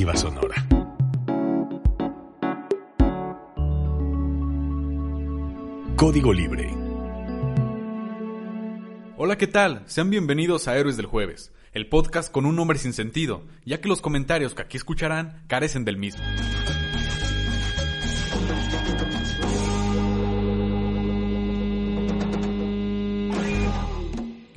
Sonora. Código libre. Hola, ¿qué tal? Sean bienvenidos a Héroes del Jueves, el podcast con un nombre sin sentido, ya que los comentarios que aquí escucharán carecen del mismo.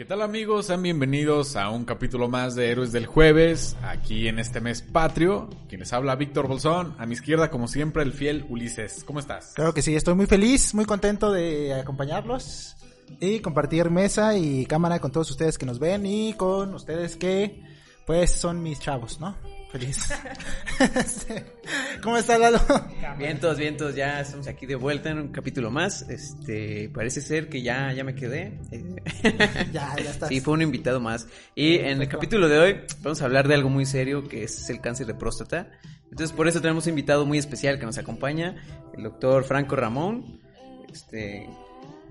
¿Qué tal amigos? Sean bienvenidos a un capítulo más de Héroes del Jueves, aquí en este mes patrio. Quien les habla, Víctor Bolsón. A mi izquierda, como siempre, el fiel Ulises. ¿Cómo estás? Claro que sí, estoy muy feliz, muy contento de acompañarlos y compartir mesa y cámara con todos ustedes que nos ven y con ustedes que pues son mis chavos, ¿no? Feliz. ¿Cómo está Lalo? Vientos, vientos, ya estamos aquí de vuelta en un capítulo más. Este, parece ser que ya, ya me quedé. Ya, ya estás. Sí, fue un invitado más. Y en el capítulo de hoy vamos a hablar de algo muy serio que es el cáncer de próstata. Entonces por eso tenemos un invitado muy especial que nos acompaña, el doctor Franco Ramón. Este,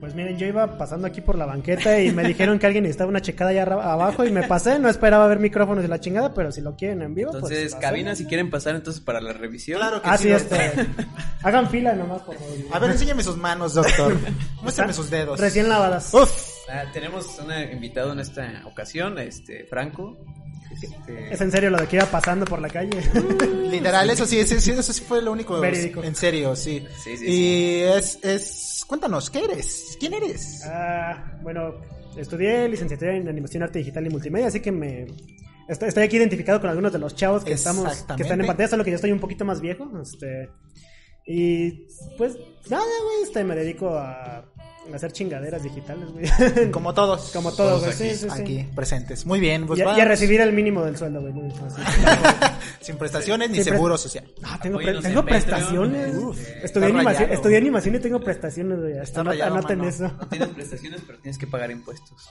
Pues miren, yo iba pasando aquí por la banqueta y me dijeron que alguien necesitaba una checada allá abajo y me pasé, no esperaba ver micrófonos de la chingada, pero si lo quieren en vivo, entonces, pues... lo cabina si quieren pasar entonces para la revisión. Claro que Ah, sí. sí, este... hagan fila nomás, por favor. A ver, enséñame sus manos, doctor. Muéstrame sus dedos. Recién lavadas. Uf. Ah, tenemos un invitado en esta ocasión, este, Franco. Este, Es en serio lo de que iba pasando por la calle. Literal, eso sí, sí, sí, eso sí fue lo único. Verídico. En serio, sí. Sí, sí, y es, es, cuéntanos, ¿qué eres? ¿Quién eres? Ah, bueno, estudié licenciatura en animación, arte digital y multimedia, así que me... Estoy, estoy aquí identificado con algunos de los chavos que estamos que están en pantalla, solo que yo estoy un poquito más viejo, este y pues nada, güey, este me dedico a hacer chingaderas digitales, güey. Como todos. Como todos, güey, aquí, sí, sí, sí. Aquí, presentes. Muy bien, pues y, a- y a recibir el mínimo del sueldo, güey. muy fácil. Sin prestaciones ni seguro social. Ah, tengo, pre- tengo prestaciones. Uf, estudié, animación, rayado. estudié animación y tengo prestaciones, güey. Hasta anoten eso. no tienes prestaciones, pero tienes que pagar impuestos.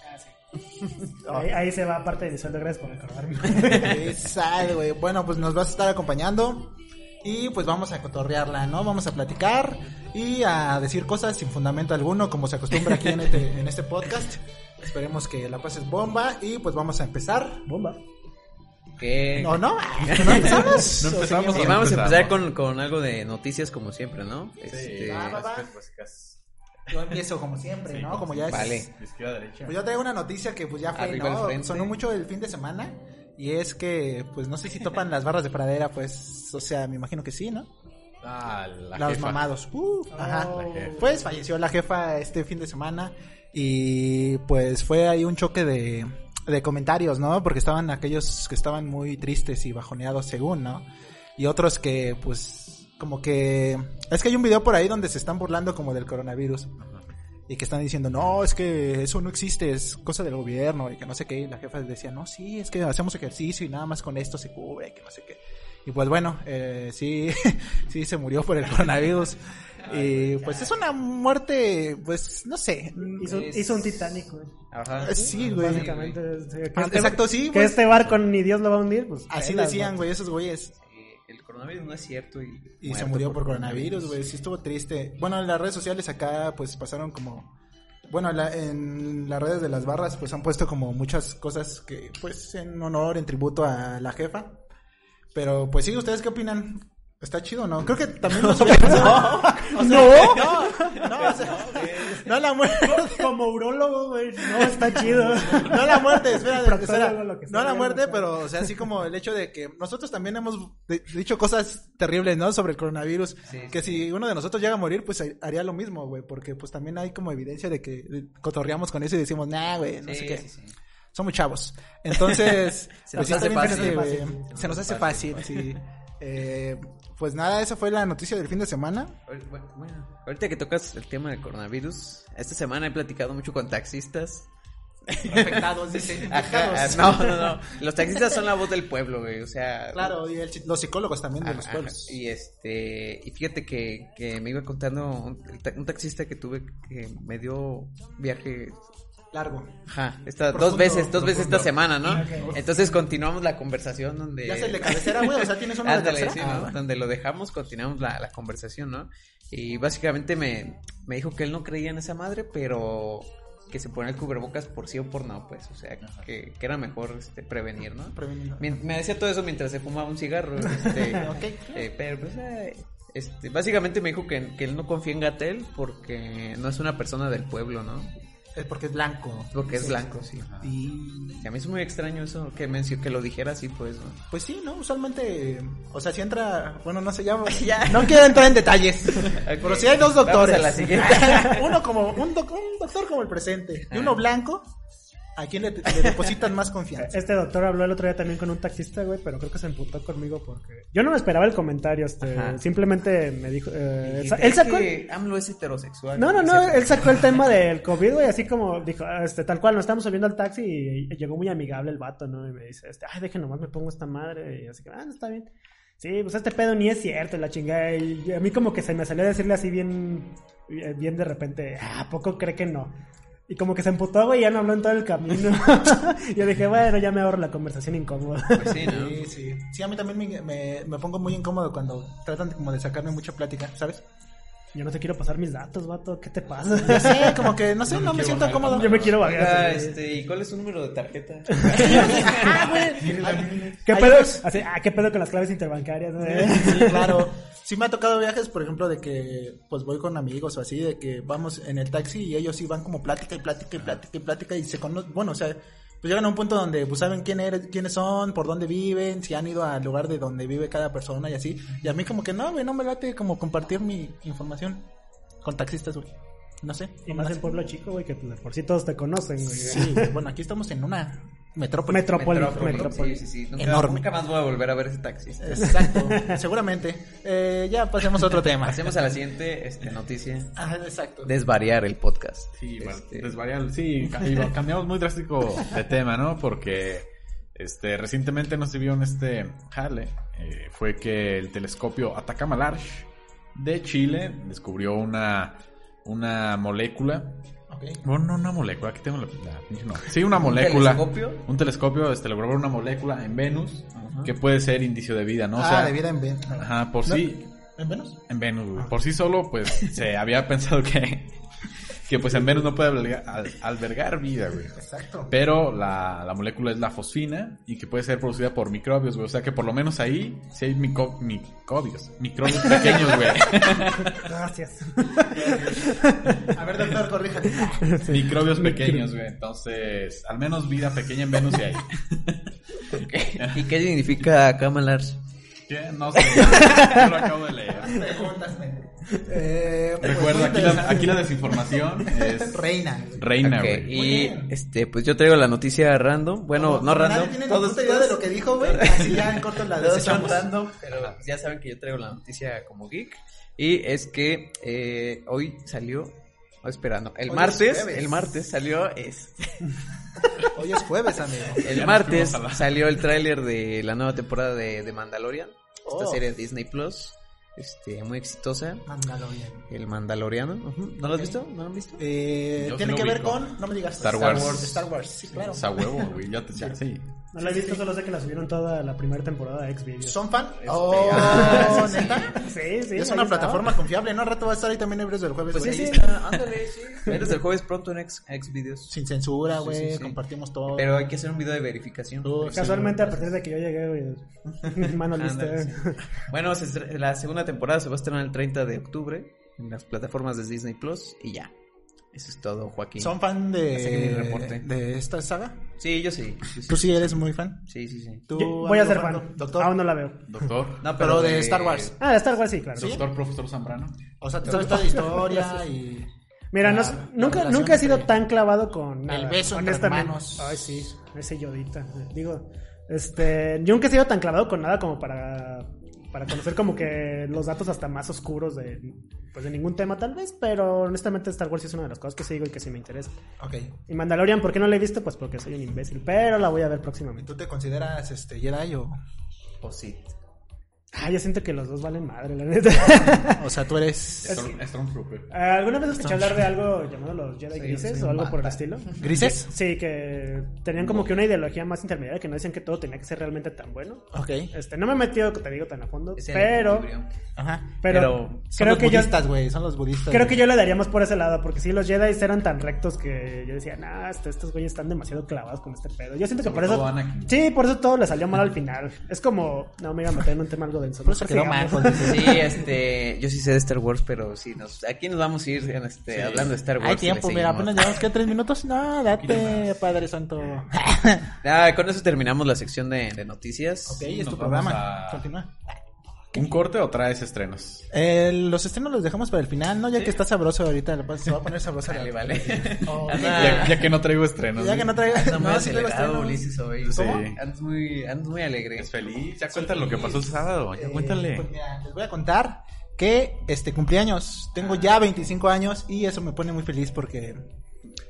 Ahí, ahí se va parte de mi sueldo, gracias por recordarme. Sal, güey. Bueno, pues nos vas a estar acompañando. Y pues vamos a cotorrearla, ¿no? Vamos a platicar y a decir cosas sin fundamento alguno, como se acostumbra aquí en este, en este podcast. Esperemos que la pases bomba y pues vamos a empezar. Bomba. ¿Qué? ¿O no? ¿No empezamos? No ¿O empezamos. Sí, vamos a empezar con, con algo de noticias como siempre, ¿no? Este, va, va, va. Yo empiezo como siempre, ¿no? Como ya es... Vale. Pues yo traigo una noticia que pues ya fue, Arriba ¿no? Sonó mucho el fin de semana. Y es que, pues no sé si topan las barras de pradera, pues, o sea, me imagino que sí, ¿no? Ah, la Los jefa. mamados. Uh, ajá. Oh. Jefa. Pues falleció la jefa este fin de semana y pues fue ahí un choque de, de comentarios, ¿no? Porque estaban aquellos que estaban muy tristes y bajoneados según, ¿no? Y otros que pues como que... Es que hay un video por ahí donde se están burlando como del coronavirus. Y que están diciendo, no, es que eso no existe, es cosa del gobierno, y que no sé qué. Y la jefa decía, no, sí, es que hacemos ejercicio y nada más con esto se cubre, que no sé qué. Y pues bueno, eh, sí, sí se murió por el coronavirus. Y pues es una muerte, pues no sé. Hizo, Es- hizo un Titanic, güey. Ajá. Sí, güey. Básicamente. que Ah, este- exacto, sí, Que güey. este barco ni Dios lo va a hundir, pues. Así pelas, decían, güey, esos güeyes. Coronavirus no es cierto y, se murió por coronavirus, güey. Sí estuvo triste. Bueno, en las redes sociales acá, pues pasaron como. Bueno, en la- en las redes de las barras, pues han puesto como muchas cosas que, pues, en honor, en tributo a la jefa. Pero, pues sí, ¿ustedes qué opinan? Está chido, ¿no? Creo que también nos no, no, no, o sea, no la muerte, Como urólogo, güey. No, está chido. no la muerte, espera, espera, no la muerte, ¿no? pero, o sea, así como el hecho de que nosotros también hemos dicho cosas terribles, ¿no? Sobre el coronavirus, Sí. que si uno de nosotros llega a morir, pues haría lo mismo, güey, porque pues también hay como evidencia de que cotorreamos con eso y decimos, nah, güey, no Sí, sé qué. Somos chavos. Entonces, Se pues nos sí, hace fácil. Se nos hace fácil, sí. Eh, pues nada, esa fue la noticia del fin de semana. Bueno, ahorita que tocas el tema del coronavirus, esta semana he platicado mucho con taxistas Afectados, dice. Ajá, no, no, no. Los taxistas son la voz del pueblo, güey. O sea. Claro, y el los psicólogos también de Ajá, los pueblos. Y este, y fíjate que, que me iba contando un, un taxista que tuve que me dio viaje, Largo. ajá, esta, Profundo, dos veces, dos veces esta semana, ¿no? Entonces continuamos la conversación donde... Ya se le cabecera, güey. O sea, tienes una Ándale, cabecera. sí, ¿no? Ah. Donde lo dejamos, continuamos la, la conversación, ¿no? Y básicamente me, me dijo que él no creía en esa madre, pero que se ponía el cubrebocas por sí o por no, pues, o sea, que, que era mejor este, prevenir, ¿no? Prevenido. Mien- Me decía todo eso mientras se fumaba un cigarro. Este, Ok. eh, pero pues, eh, este, básicamente me dijo que, que él no confía en Gatel porque no es una persona del pueblo, ¿no? Es porque es blanco. Porque es blanco, sí. Y Y a mí es muy extraño eso, que, mencio- que lo dijera así, pues, ¿no? pues sí, ¿no? Usualmente, o sea, si entra, bueno, no sé, ya, Ya. no quiero entrar en detalles. Pero si hay dos Vamos doctores. a la siguiente. uno como, un, doc- un doctor como el presente. Y uno blanco, ¿a quién le, le depositan más confianza? Este doctor habló el otro día también con un taxista, güey, pero creo que se emputó conmigo porque yo no me esperaba el comentario, este, Ajá. simplemente me dijo, eh, él sacó, que AMLO es heterosexual. no, no, no, él sacó el tema del COVID, güey, así como dijo, este, tal cual, nos estamos subiendo al taxi y, llegó muy amigable el vato, ¿no? Y me dice, este, ay, deje nomás me pongo esta madre, y así que, ah, no, está bien. Sí, pues este pedo ni es cierto, la chingada. Y a mí como que se me salió a decirle así bien, bien de repente, ah, ¿a poco cree que no? Y como que se emputó, güey, y ya no habló en todo el camino. Yo dije, bueno, ya me ahorro la conversación incómoda. Pues sí, ¿no? Sí, sí. Sí, a mí también me, me, me pongo muy incómodo cuando tratan de, como de sacarme mucha plática, ¿sabes? Yo no te quiero pasar mis datos, vato. ¿Qué te pasa? Ya sé, como que, no sé, no, me siento cómodo. Yo me quiero vagar. este, ¿y cuál es su número de tarjeta? ¿Qué Hay pedo? unos- Así, ah, ¿qué pedo con las claves interbancarias? no? Sí, claro. Sí me ha tocado viajes, por ejemplo, de que pues voy con amigos o así, de que vamos en el taxi y ellos sí van como plática y plática y plática y plática y se conocen, bueno, o sea, pues llegan a un punto donde pues saben quién eres, quiénes son, por dónde viven, si han ido al lugar de donde vive cada persona y así. Y a mí como que no, güey, no me late como compartir mi información con taxistas, güey. No sé. Y más en pueblo chico, güey, que pues, de por sí todos te conocen, güey. Sí, bueno, aquí estamos en una metrópoli. Metrópoli. Metrópoli, Metrópoli. Sí, sí, sí. Nunca, Enorme. nunca más voy a volver a ver ese taxista. Exacto, seguramente. Eh, ya pasemos a otro tema. Pasemos a la siguiente este, noticia. Ah, exacto. Desvariar el podcast. Sí, bueno, Este, desvariar, sí, cambiamos muy drástico de tema, ¿no? Porque este recientemente nos vio en este jale, eh, fue que el telescopio Atacama Large de Chile descubrió una una molécula, Ok. bueno, no una molécula, aquí tengo la, nombre. Sí, una molécula. telescopio? Un telescopio este logró ver una molécula en Venus que puede ser indicio de vida, ¿no? O ah, sea, de vida en Venus. Ajá, por ¿No? sí ¿En Venus? en Venus, güey. Por sí solo, pues, se había pensado que, que pues en Venus no puede albergar, al- albergar vida, güey. Exacto. Pero la, la molécula es la fosfina y que puede ser producida por microbios, güey. O sea que por lo menos ahí sí hay mico- microbios, microbios pequeños, güey. Gracias. A ver, doctor, corríjate. microbios pequeños, güey. Entonces, al menos vida pequeña en Venus sí hay. ¿Y qué significa Camalars? ¿Qué? No sé. Yo lo acabo de leer. Preguntas. Eh, Recuerda, aquí la, aquí la desinformación es Reina. reina, y este, pues yo traigo la noticia random. Bueno, no como random. Nadie tiene todos idea de lo que dijo, güey. Así ya en corto la desechamos. random, pero ya saben que yo traigo la noticia como geek. Y es que eh, hoy salió. Oh, espera, no. El Hoy martes, el martes salió. Este, Hoy es jueves, amigo. el Ya martes salió el tráiler de la nueva temporada de, de Mandalorian. Esta Oh. serie de Disney Plus. Este, muy exitosa. Mandalorian. El Mandaloriano. ujú. ¿No lo has visto? ¿No lo han visto? Eh, Tiene sí que ver con, no me digas. Star Wars. Star Wars, sí, claro. O sea, huevo, güey. Ya te ya, sí. No la he visto, solo sé que la subieron toda la primera temporada de Xvideos. ¿Son fan? Este, Oh, ah, sí, sí. ¿neta? Sí, sí. Es una estaba. plataforma confiable, ¿no? Al rato va a estar ahí también Hebreos del jueves. Pues sí, sí, está, ándale, sí. Eres el jueves pronto en X, Xvideos. Sin censura, güey. sí, sí. Compartimos todo. Pero hay que hacer un video de verificación. Sí, Casualmente, a partir de que yo llegué, güey. Mano lista. Ándale, sí. Bueno, se la segunda temporada se va a estrenar el 30 de octubre en las plataformas de Disney Plus y ya. Eso es todo, Joaquín. ¿Son fan mi de, de esta saga? Sí, yo sí. ¿Tú sí eres muy fan? Sí, sí, sí. ¿Tú, Yo voy a amigo ser fan. Doctor. Aún no la veo. Doctor. No, Pero de Star Wars. Ah, de Star Wars sí, claro. Doctor Profesor Zambrano. O sea, te sabes toda la historia y... Mira, no- la- la nunca, relación nunca he sido entre- tan clavado con nada. beso entre honestamente. hermanos. Ay, sí, ese yodita. Digo, este, yo nunca he sido tan clavado con nada como para para conocer como que los datos hasta más oscuros de, pues, de ningún tema tal vez, pero honestamente Star Wars sí es una de las cosas que sigo y que sí me interesa. Ok. Y Mandalorian, ¿por qué no la he visto? Pues porque soy un imbécil, pero la voy a ver próximamente. ¿Tú te consideras este Jedi o, O sí. Ah, yo siento que los dos valen madre, la neta. o sea, tú eres Storm- Stormtrooper. ¿Alguna vez escuché hablar de algo llamado los Jedi Sí, Grises sí, o algo por el mata. estilo? grises? Sí, que tenían como que una ideología más intermediaria que no decían que todo tenía que ser realmente tan bueno. Ok. Este, no me he metido, te digo, tan a fondo, Es pero. Ajá. pero, Pero Son creo los que budistas, güey, son los budistas. creo que yo le daría más por ese lado, porque sí, los Jedi eran tan rectos que yo decía, nah, este- estos güeyes están demasiado clavados con este pedo. Yo siento que Sobre por eso, Anakin. sí, por eso todo le salió mal al final. Es como, no, me iba a meter en un tema algo denso. Por eso Mejor quedó mal, Sí, este, yo sí sé de Star Wars, pero sí, nos, aquí nos vamos a ir este, hablando de Star Wars. Hay tiempo, mira, apenas llevamos que tres minutos. No, date, Padre Santo. Con eso terminamos la sección de, de noticias. ok, es tu programa. a- Continúa. ¿Un corte o traes estrenos? Eh, los estrenos los dejamos para el final, ¿no? Ya que está sabroso ahorita, se va a poner sabroso. Vale, vale. Oh, Ya, ya que no traigo estrenos. Ya que no traiga. anda muy No, sí traigo acelerado, estrenos. Ulises, hoy. Sí. ¿Cómo? Andas muy, andas muy alegre. Es feliz. Ya cuéntale lo que pasó el sábado. Ya Eh, cuéntale. pues mira, les voy a contar que este cumpleaños. Tengo ya 25 años y eso me pone muy feliz porque.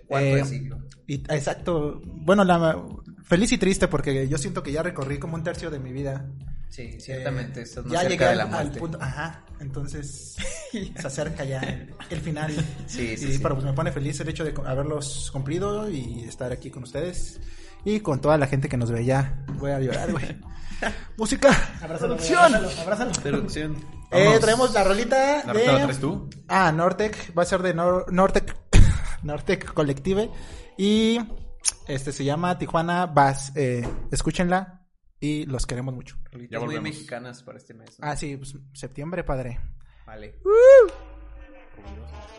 Cuarto eh, de siglo. y- exacto. Bueno, la, feliz y triste porque yo siento que ya recorrí como un tercio de mi vida. Sí, ciertamente, Eh, estás más ya cerca llegué de al, la al muerte. punto. Ajá. Entonces se acerca ya el, el final. Sí, sí, y sí. pero pues me pone feliz el hecho de haberlos cumplido y estar aquí con ustedes. Y con toda la gente que nos ve ya. Voy a llorar, güey. Música. Abrázalo, Producción. abrázalo. Eh, traemos la rolita ¿La de... la traes tú? Ah, Nortec. Va a ser de Nor- Nortec... Nortec Collective. Y este se llama Tijuana Bass. Eh, escúchenla. Y los queremos mucho. Rolitas Ya muy mexicanas para este mes. ¿no? Ah, sí, pues, septiembre, padre. Vale. Ya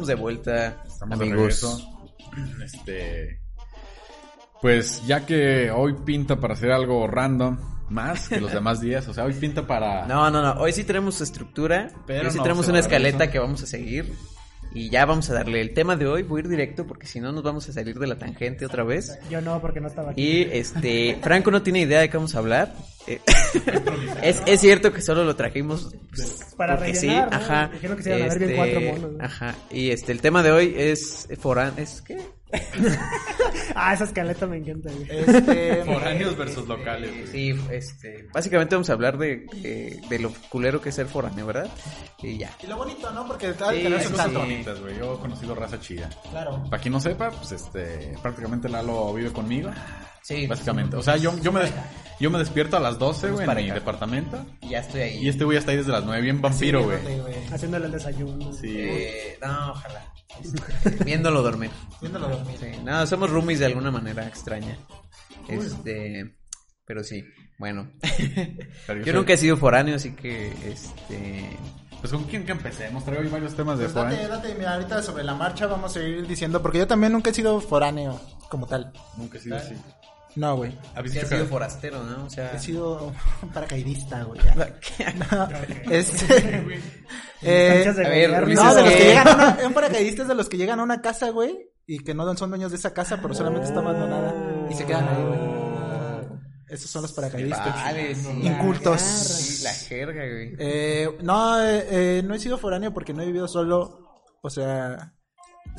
estamos de vuelta, Estamos de amigos. regreso. Este. Pues ya que hoy pinta para hacer algo random, más que los demás días. O sea, hoy pinta para. No, no, no. Hoy sí tenemos estructura. Pero hoy sí no tenemos una escaleta eso. que vamos a seguir. Y ya vamos a darle el tema de hoy. Voy a ir directo porque si no nos vamos a salir de la tangente otra vez. Yo no, porque no estaba aquí. Y este, Franco no tiene idea de qué vamos a hablar. Eh, es, es cierto que solo lo trajimos pues, Para porque rellenar, sí, ¿no? ajá. Dijeron que se iban a ver bien cuatro monos, ¿no? Ajá. Y este, el tema de hoy es forán, ¿es qué? Ah, esa escaleta me encanta, güey. Este... Foráneos versus locales. güey. Sí, este, básicamente vamos a hablar de, de, de lo culero que es ser foráneo, ¿verdad? Y ya. Y lo bonito, ¿no? Porque hay Sí, que tener cosas bonitas, güey. Yo he conocido raza chida. Claro. Para quien no sepa, pues este. Prácticamente Lalo vive conmigo. Sí, Básicamente. O sea, yo, yo, me, yo me despierto a las 12, güey, en mi departamento. Y ya estoy ahí. Y este güey está ahí desde las 9, bien vampiro, güey. Sí, güey. Haciéndole el desayuno. Sí. Eh, no, ojalá. Viéndolo dormir. Viéndolo dormir. Sí, no, somos roomies de alguna manera extraña. Este, pero sí, bueno. Pero Yo soy- nunca he sido foráneo, así que, este, Pues con quién que empecemos. Traigo varios temas de Pues date, foráneos. date, mira, ahorita sobre la marcha vamos a ir diciendo, porque yo también nunca he sido foráneo como tal. Nunca he sido así. No, güey. ¿Habéis sido forastero, ¿no? O sea, He sido un paracaidista, güey. No, este, eh, a ver, no, de los que llegan a una, un paracaidista es de los que llegan a una casa, güey, y que no son dueños de esa casa, pero solamente está abandonada y se quedan ahí, güey. Esos son los paracaidistas. Vale, sí. Incultos. Sí, la jerga, güey. Eh, no, eh, eh, no he sido foráneo porque no he vivido solo. O sea,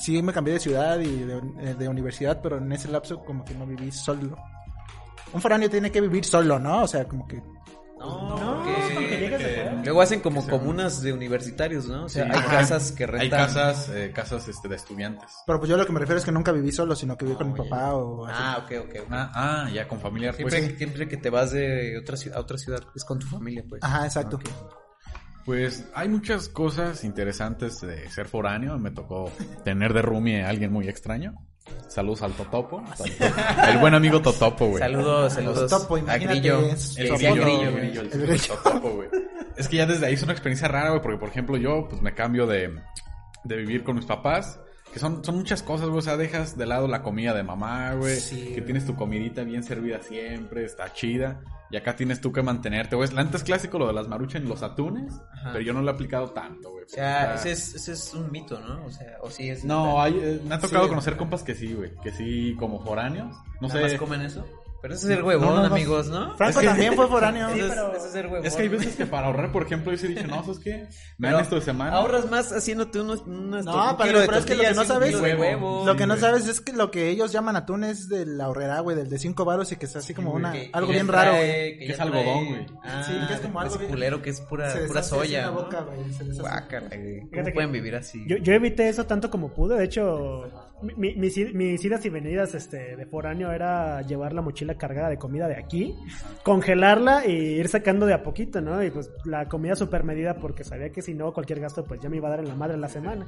sí me cambié de ciudad y de, eh, de universidad, pero en ese lapso como que no viví solo. Un foráneo tiene que vivir solo, ¿no? O sea, como que... No, No, porque-. Luego hacen como comunas de universitarios, ¿no? O sea, Sí. hay Ajá. casas que Hay rentan. casas, eh, casas este, de estudiantes. Pero pues yo lo que me refiero es que nunca viví solo, sino que viví con mi papá o así. Ah, ok, ok. Ah, ah, ya con familiar. siempre, Pues, siempre que te vas de otra ciudad, a otra ciudad, es con tu familia, pues. Ajá, exacto. Pues hay muchas cosas interesantes de ser foráneo. Me tocó tener de roomie a alguien muy extraño. Saludos al Totopo. El buen amigo Totopo, güey. Saludos, saludos. Topo, a Grillo. El grillo, Grillo, el grillo, el. Totopo, güey. Es que ya desde ahí es una experiencia rara, güey, porque por ejemplo yo pues me cambio de, de vivir con mis papás, que son, son muchas cosas, güey, o sea, dejas de lado la comida de mamá, güey, Sí, que tienes tu comidita bien servida siempre, está chida, y acá tienes tú que mantenerte, güey. Antes es clásico lo de las maruchas en los atunes, Ajá. pero yo no lo he aplicado tanto, güey. O sea, ese es, ese es un mito, ¿no? O sea, o sí es. No, hay, eh, me ha tocado Sí. conocer compas que sí, güey, que sí, como foráneos, no ¿Nada sé. más comen eso? Pero ese es el huevón, No, no, no. amigos, ¿no? Franco Es que- también fue foráneo. Es, pero- ese es el huevón. Es que hay veces que para ahorrar, por ejemplo, yo sí dije, no, ¿sabes qué? Me dan esto de semana. Ahorras más haciéndote unos, unas No, un pero- pero es que lo que no un sabes- huevo. Lo que no güey. sabes es que lo que ellos llaman atún es de la horrera, güey, del de cinco varos y que es así como güey. una, Que- algo bien trae- raro, güey. Que Que es algodón, güey. Ah, Sí, que es como algo culero que es pura, Se pura soya. ¿no? boca, güey, güey. ¿Cómo Fíjate que pueden vivir así? Yo, yo evité eso tanto como pude. De hecho, mi- mi- mis, mis idas y venidas este, de foráneo era llevar la mochila cargada de comida de aquí, congelarla y ir sacando de a poquito, ¿no? Y pues la comida super medida porque sabía que si no, cualquier gasto pues ya me iba a dar en la madre la semana.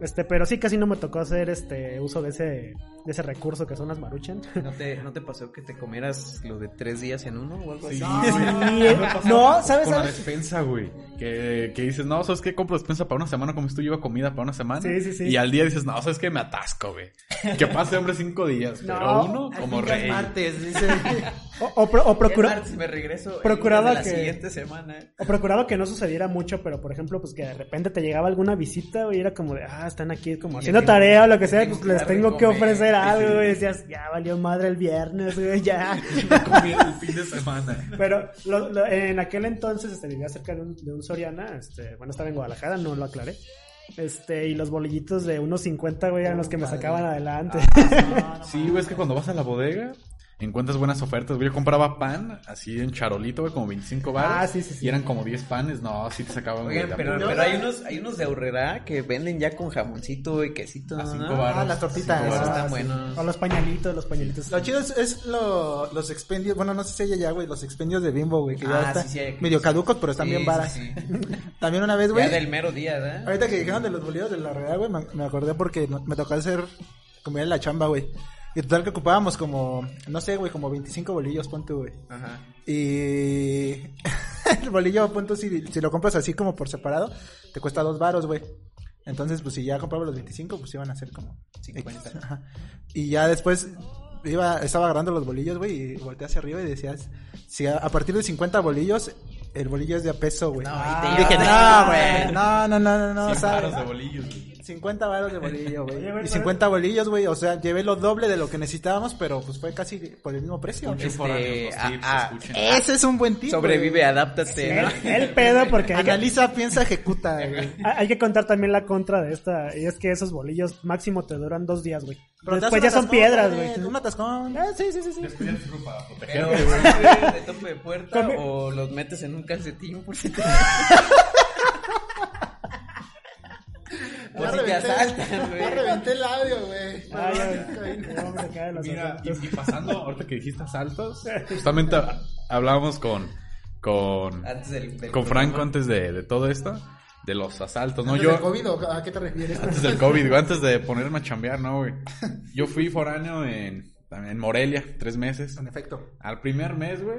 Este, pero sí, casi no me tocó hacer este uso de ese, de ese recurso que son las maruchan. ¿No te, ¿No te pasó que te comieras lo de tres días en uno o algo Sí, así? Sí, Me pasaba no, ¿sabes? Con la despensa, güey. Que, que dices, no, ¿sabes qué? Compro despensa para una semana, como si tú llevas comida para una semana. Sí, sí, sí. Y al día dices, no, ¿sabes qué? Me atasco, güey. Que pase, hombre, cinco días. Pero No, uno, Al como rey. martes, dice. O, o pro- o procura- me regreso procuraba la que- siguiente semana. O procuraba que no sucediera mucho, pero por ejemplo, pues que de repente te llegaba alguna visita y era como de, ah, están aquí como haciendo tarea o lo que sea, pues les tengo que ofrecer algo, güey. Decías, ya valió madre el viernes, güey, ya. Comí el fin de semana. Pero lo- lo- en aquel entonces este, vivía cerca de un, de un Soriana, este, bueno, estaba en Guadalajara, no lo aclaré. Este, y los bolillitos de unos 50, güey, eran los que me sacaban adelante. Sí, güey, es que cuando vas a la bodega encuentras buenas ofertas, güey. Yo compraba pan así en charolito, güey, como 25 baros. Ah, sí, sí, sí. Y eran como 10 panes. No, sí te sacaban, Oigan, pero, pero hay unos, hay unos de ahorrera que venden ya con jamoncito y quesito. A ¿no? cinco ¿no? varos. Ah, las tortitas. Cinco Esos. Ah, están sí. buenos. O los pañalitos, los pañalitos. Lo chido es, es lo, los expendios, bueno, no sé si hay ya, güey, los expendios de Bimbo, güey, que ya Ah, están sí, sí, medio caducos, pero están Sí, bien sí, varas. sí. También una vez, güey, Ya del mero día, ¿verdad? ahorita que dijeron de los bolillos de la realidad, güey, me, me acordé porque me tocó hacer comida en la chamba, güey. Y total que ocupábamos como, no sé, güey, como 25 bolillos, pon tú, güey. Ajá. Y el bolillo, pon tú, si, si lo compras así como por separado, te cuesta dos varos, güey. Entonces, pues si ya compraba los 25, pues iban a ser como 50. Ajá. Y ya después iba, estaba agarrando los bolillos, güey, y volteé hacia arriba y decías, si a, a partir de 50 bolillos, el bolillo es de a peso, güey. No, y te dije, no, güey, no, no, no, no, no, 100 ¿sabes? varos de bolillos, güey. 50 varos de bolillo, güey. Y 50 bolillos, güey, o sea, llevé lo doble de lo que necesitábamos, pero pues fue casi por el mismo precio. Este, foráneos, los ah, tips, ah. Ese es un buen tip. Sobrevive, adáptate, ¿no? El, el pedo porque hay que, Analiza, piensa, ejecuta, güey. hay que contar también la contra de esta, y es que esos bolillos máximo te duran dos días, güey. Pero Después ya son piedras, güey. Un atascón. Ah, sí, sí, sí, sí. Después ya te sirve para Pero, protegerte, güey. ¿sirve de tope de puerta o los metes en un calcetín por si te, por si te reventé- asaltan, güey? Ya reventé el audio, güey. Ya, ya, vamos a caer los Mira, y, y pasando, ahorita que dijiste asaltos, justamente ha- hablábamos con, con, Antes del, del con Franco programa. antes de, de todo esto, de los asaltos, ¿no? ¿Antes Yo, del COVID o a qué te refieres? antes del COVID, güey, antes de ponerme a chambear, ¿no, güey? Yo fui foráneo en, en Morelia, tres meses. En efecto. Al primer mes, güey,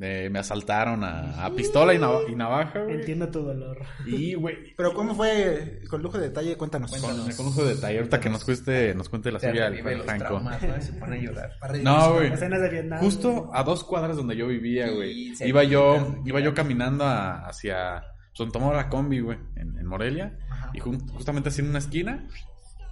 eh, me asaltaron a, a pistola y, nava- y navaja, güey. Entiendo tu dolor. Y, güey, Pero ¿cómo fue? Con lujo de detalle, cuéntanos. con, con lujo de detalle, ahorita que nos cueste, nos cuente la suya del Franco. traumas, ¿no? Y se pone a llorar. No, güey. Escenas de Vietnam. Justo a dos cuadras donde yo vivía, güey. Iba yo, iba yo caminando a- hacia, donde tomaba la combi, güey, en, en Morelia. Y justamente así en una esquina,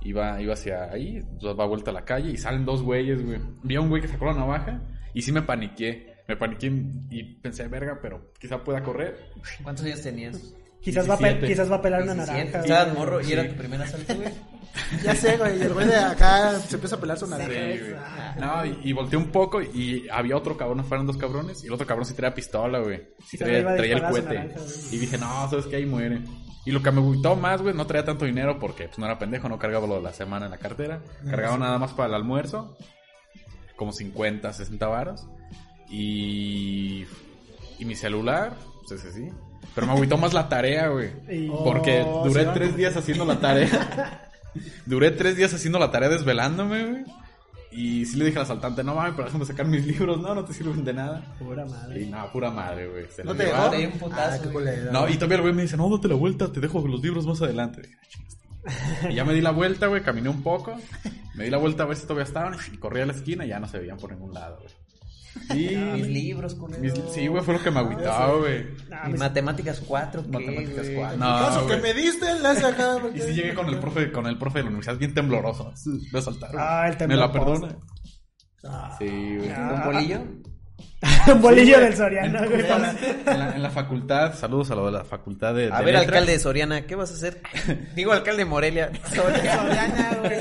iba, iba hacia ahí, va vuelta a la calle y salen dos güeyes, güey. Vi a un güey que sacó la navaja Y sí me paniqué. Me paniqué y pensé, verga, pero quizá pueda correr. ¿Cuántos años tenías? Quizás va, a pe- 17. quizás va a pelar una 17. naranja. Estabas morro y Sí. era tu primer asalto, güey. Ya sé, güey. Y el güey de acá se empieza a pelar su Sí, naranja. güey. No, y, y volteé un poco y había otro cabrón, fueron dos cabrones, y el otro cabrón sí traía pistola, güey. Sí Sí, traía, el cohete. naranja. Y dije, no, sabes que ahí muere. Y lo que me gustó más, güey, no traía tanto dinero porque pues, no era pendejo, no cargaba lo de la semana en la cartera. Cargaba nada más para el almuerzo, como 50, 60 varos. Y, y mi celular, pues ese sí. Pero me agüitó más la tarea, güey. Porque Oh, duré sí, tres días haciendo la tarea. duré tres días haciendo la tarea desvelándome, güey. Y sí le dije al asaltante, no mames, pero déjame sacar mis libros, no, no te sirven de nada. Pura madre. Y nada, pura madre, güey. Se ¿No te dejó? Te un putazo, Ah. No, y todavía el güey me dice, no, date la vuelta, te dejo los libros más adelante. "Ah, chingas". Y ya me di la vuelta, güey, caminé un poco. Me di la vuelta a ver si todavía estaban. Y corrí a la esquina y ya no se veían por ningún lado, güey. Y... Mis libros, culero. mis- Sí, güey, fue lo que me agüitaba, güey. Ah, Mis mis- matemáticas 4, ¿qué, Matemáticas güey? cuatro. Caso No, que me diste el lazo acá. porque- Y sí llegué con el profe, con el profe de la universidad bien tembloroso. Me saltaron. Ah, el Me temblor la post. perdona. Ah, Sí, güey. Ah. ¿Un bolillo? un bolillo Sí, del Soriano, güey. En la, en la facultad, saludos a lo de la facultad de. A de ver, letras. alcalde de Soriana, ¿qué vas a hacer? Digo, alcalde de Morelia. Soriana, güey.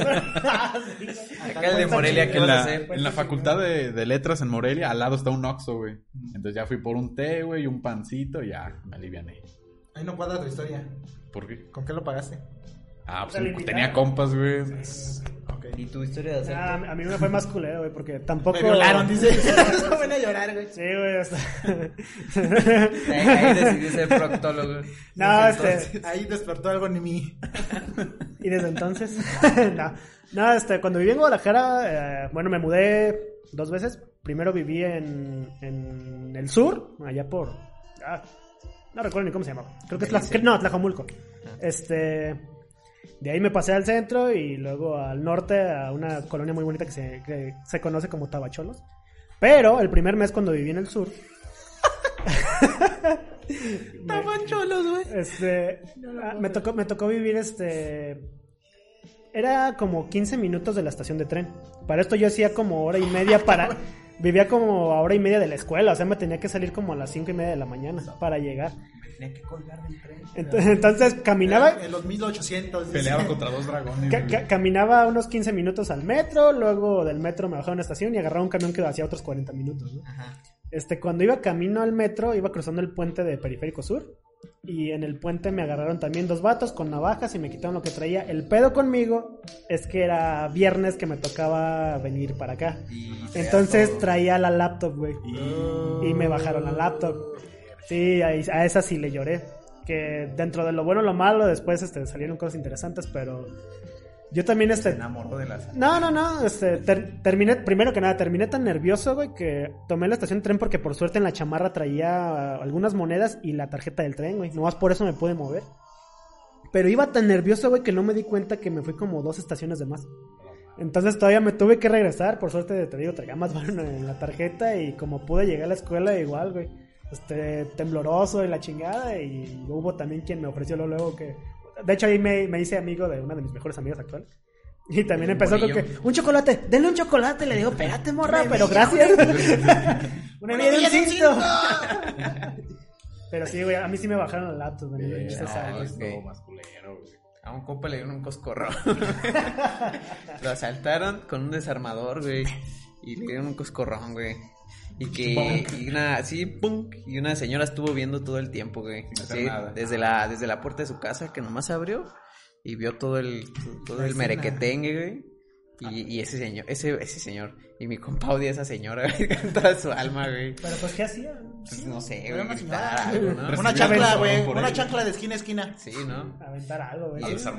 Alcalde de Morelia, ¿qué En vas a la, hacer? en la facultad de, de letras en Morelia, al lado está un Oxxo, güey. Entonces ya fui por un té, güey, y un pancito y ya me aliviané. Ahí no cuadra tu historia. ¿Por qué? ¿Con qué lo pagaste? Ah, pues tenía compas, güey. Ok. ¿Y tu historia de Ah, asalto? a mí me fue más culero, güey, porque tampoco... Me violaron, dice. no van a llorar, güey. Sí, güey, hasta... Ahí, ahí decidí ser proctólogo. no, Desde este... Ahí despertó algo en mí. Y desde entonces... no, no, este, cuando viví en Guadalajara, eh, bueno, me mudé dos veces. Primero viví en, en el sur, allá por... ah, no recuerdo ni cómo se llamaba. Creo que es... Tla- no, Tlajomulco. Este... De ahí me pasé al centro y luego al norte a una colonia muy bonita que se, que se conoce como Tabacholos. Pero el primer mes cuando viví en el sur... Estaban cholos, güey. Este, ah, me tocó, me tocó vivir este. Era como 15 minutos de la estación de tren. Para esto yo hacía como hora y media para. Vivía como a hora y media de la escuela. O sea, me tenía que salir como a las 5 y media de la mañana para llegar. Tenía que colgar del tren. Ent- Entonces caminaba. En los 1800. dice. Peleaba contra dos dragones. ca- güey. ca- caminaba unos 15 minutos al metro, luego del metro me bajaba a una estación y agarraba un camión que hacía otros 40 minutos. ¿no? Ajá. Este, cuando iba camino al metro, iba cruzando el puente de Periférico Sur. Y en el puente me agarraron también dos vatos con navajas y me quitaron lo que traía. El pedo conmigo es que era viernes que me tocaba venir para acá. Y Entonces traía la laptop, güey. Y me bajaron la laptop. Sí, a, a esa sí le lloré. Que dentro de lo bueno y lo malo, después este, salieron cosas interesantes, pero yo también este, Se enamoró de las. no, no, no, este, ter- terminé, primero que nada, terminé tan nervioso, güey, que tomé la estación de tren porque por suerte en la chamarra traía algunas monedas y la tarjeta del tren, güey. Nomás por eso me pude mover. Pero iba tan nervioso, güey, que no me di cuenta que me fui como dos estaciones de más. Entonces todavía me tuve que regresar, por suerte te digo, traía más varo en la tarjeta y como pude llegar a la escuela igual, güey. Este, tembloroso y la chingada y hubo también quien me ofreció luego, luego que... De hecho ahí me, me hice amigo de una de mis mejores amigas actuales. Y también empezó con que, un chocolate, denle un chocolate. Le digo, espérate, morra, pero gracias. Una vida de un cinto. Pero sí, güey, a mí sí me bajaron el laptop. Eh, no, güey. A un compa le dieron un coscorrón. Lo asaltaron con un desarmador, güey. Y le dieron un coscorrón, güey. Y que y una, sí, punk, y una señora estuvo viendo todo el tiempo, güey. Sin hacer Sí, nada. desde la, desde la puerta de su casa que nomás abrió y vio todo el, todo La el escena. merequetengue, güey. Y, y ese señor, ese, ese señor, y mi compa odia a esa señora, güey, con toda su alma, güey. Pero pues, ¿qué hacía? Pues, no sé, güey, una gritar Una chancla, güey. Una él. chancla de esquina a esquina. Sí, ¿no? Aventar algo, güey. Este,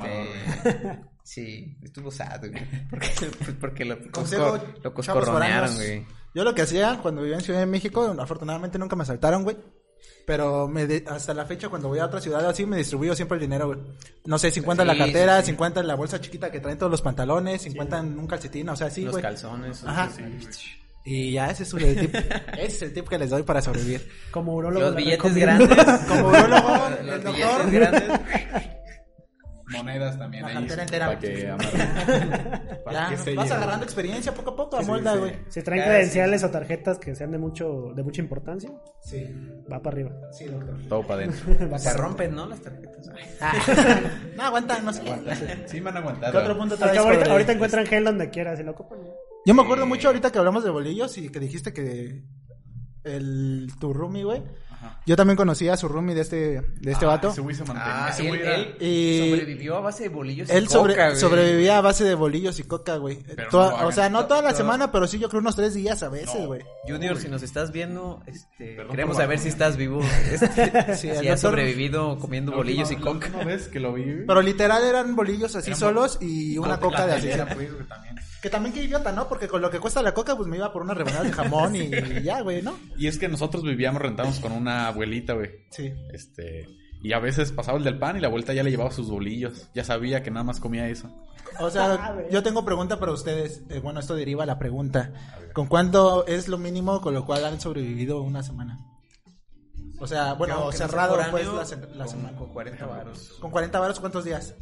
Sí, estuvo sad, güey. Porque, porque lo, cosco- lo coscorronearon, güey. Yo lo que hacía cuando vivía en Ciudad de México, afortunadamente nunca me asaltaron, güey. Pero me de- hasta la fecha, cuando voy a otra ciudad así, me distribuyo siempre el dinero, güey. No sé, 50 en la Sí, cartera, sí, sí. 50 en la bolsa chiquita que traen todos los pantalones, 50 en un calcetín, o sea, sí, Los güey. calzones. Ajá. sí. Y ya ese es el tip. ese es el tip que les doy para sobrevivir. Como urologo. Los le billetes recomiendo. grandes. Como urologo, Los el billetes doctor. grandes. monedas también La ahí. cartera entera. Para que. Para Ya, que se vas lleve. agarrando experiencia poco a poco, a Sí, molda, sí. güey. Si traen credenciales o tarjetas que sean de mucho de mucha importancia, Sí, va para arriba. sí, doctor. Todo para adentro. Se rompen, ¿no? Las tarjetas. Ah. no, aguanta, no sé. Sí me han aguantado. ¿Qué otro punto ahorita, sobre- ahorita encuentran gel donde quieras, si lo ocupan. Yo me acuerdo mucho ahorita que hablamos de bolillos y que dijiste que el tu roomie, güey. Ajá. Yo también conocía a su roomie de este de este Ah, vato. Ese güey se mantenía. Ah, ese él, güey era- él Y- sobrevivió a base de bolillos y Él sobre- coca, güey. sobrevivía a base de bolillos y coca, güey. Toda- no hagan. o sea, no toda la No. semana, pero sí yo creo unos tres días a veces, No. güey. Junior, si nos estás viendo, este, Perdón queremos saber si estás vivo. Este, Sí, si has sobrevivido comiendo La bolillos y coca. vez que lo vi. Pero literal eran bolillos así Eran solos y una coca de así. También. Que también qué idiota, ¿no? Porque con lo que cuesta la coca, pues me iba por una rebanada de jamón y ya, güey, ¿no? Y es que nosotros vivíamos, rentamos con una abuelita, güey. Sí. Este. Y a veces pasaba el del pan y la vuelta ya le llevaba sus bolillos. Ya sabía que nada más comía eso. O Ah, sea, güey. yo tengo pregunta para ustedes. Eh, bueno, esto deriva a la pregunta. ¿Con cuánto es lo mínimo con lo cual han sobrevivido una semana? O sea, bueno, cerrado pues la, se- la con- semana. Con 40 varos. ¿Con 40 varos cuántos días?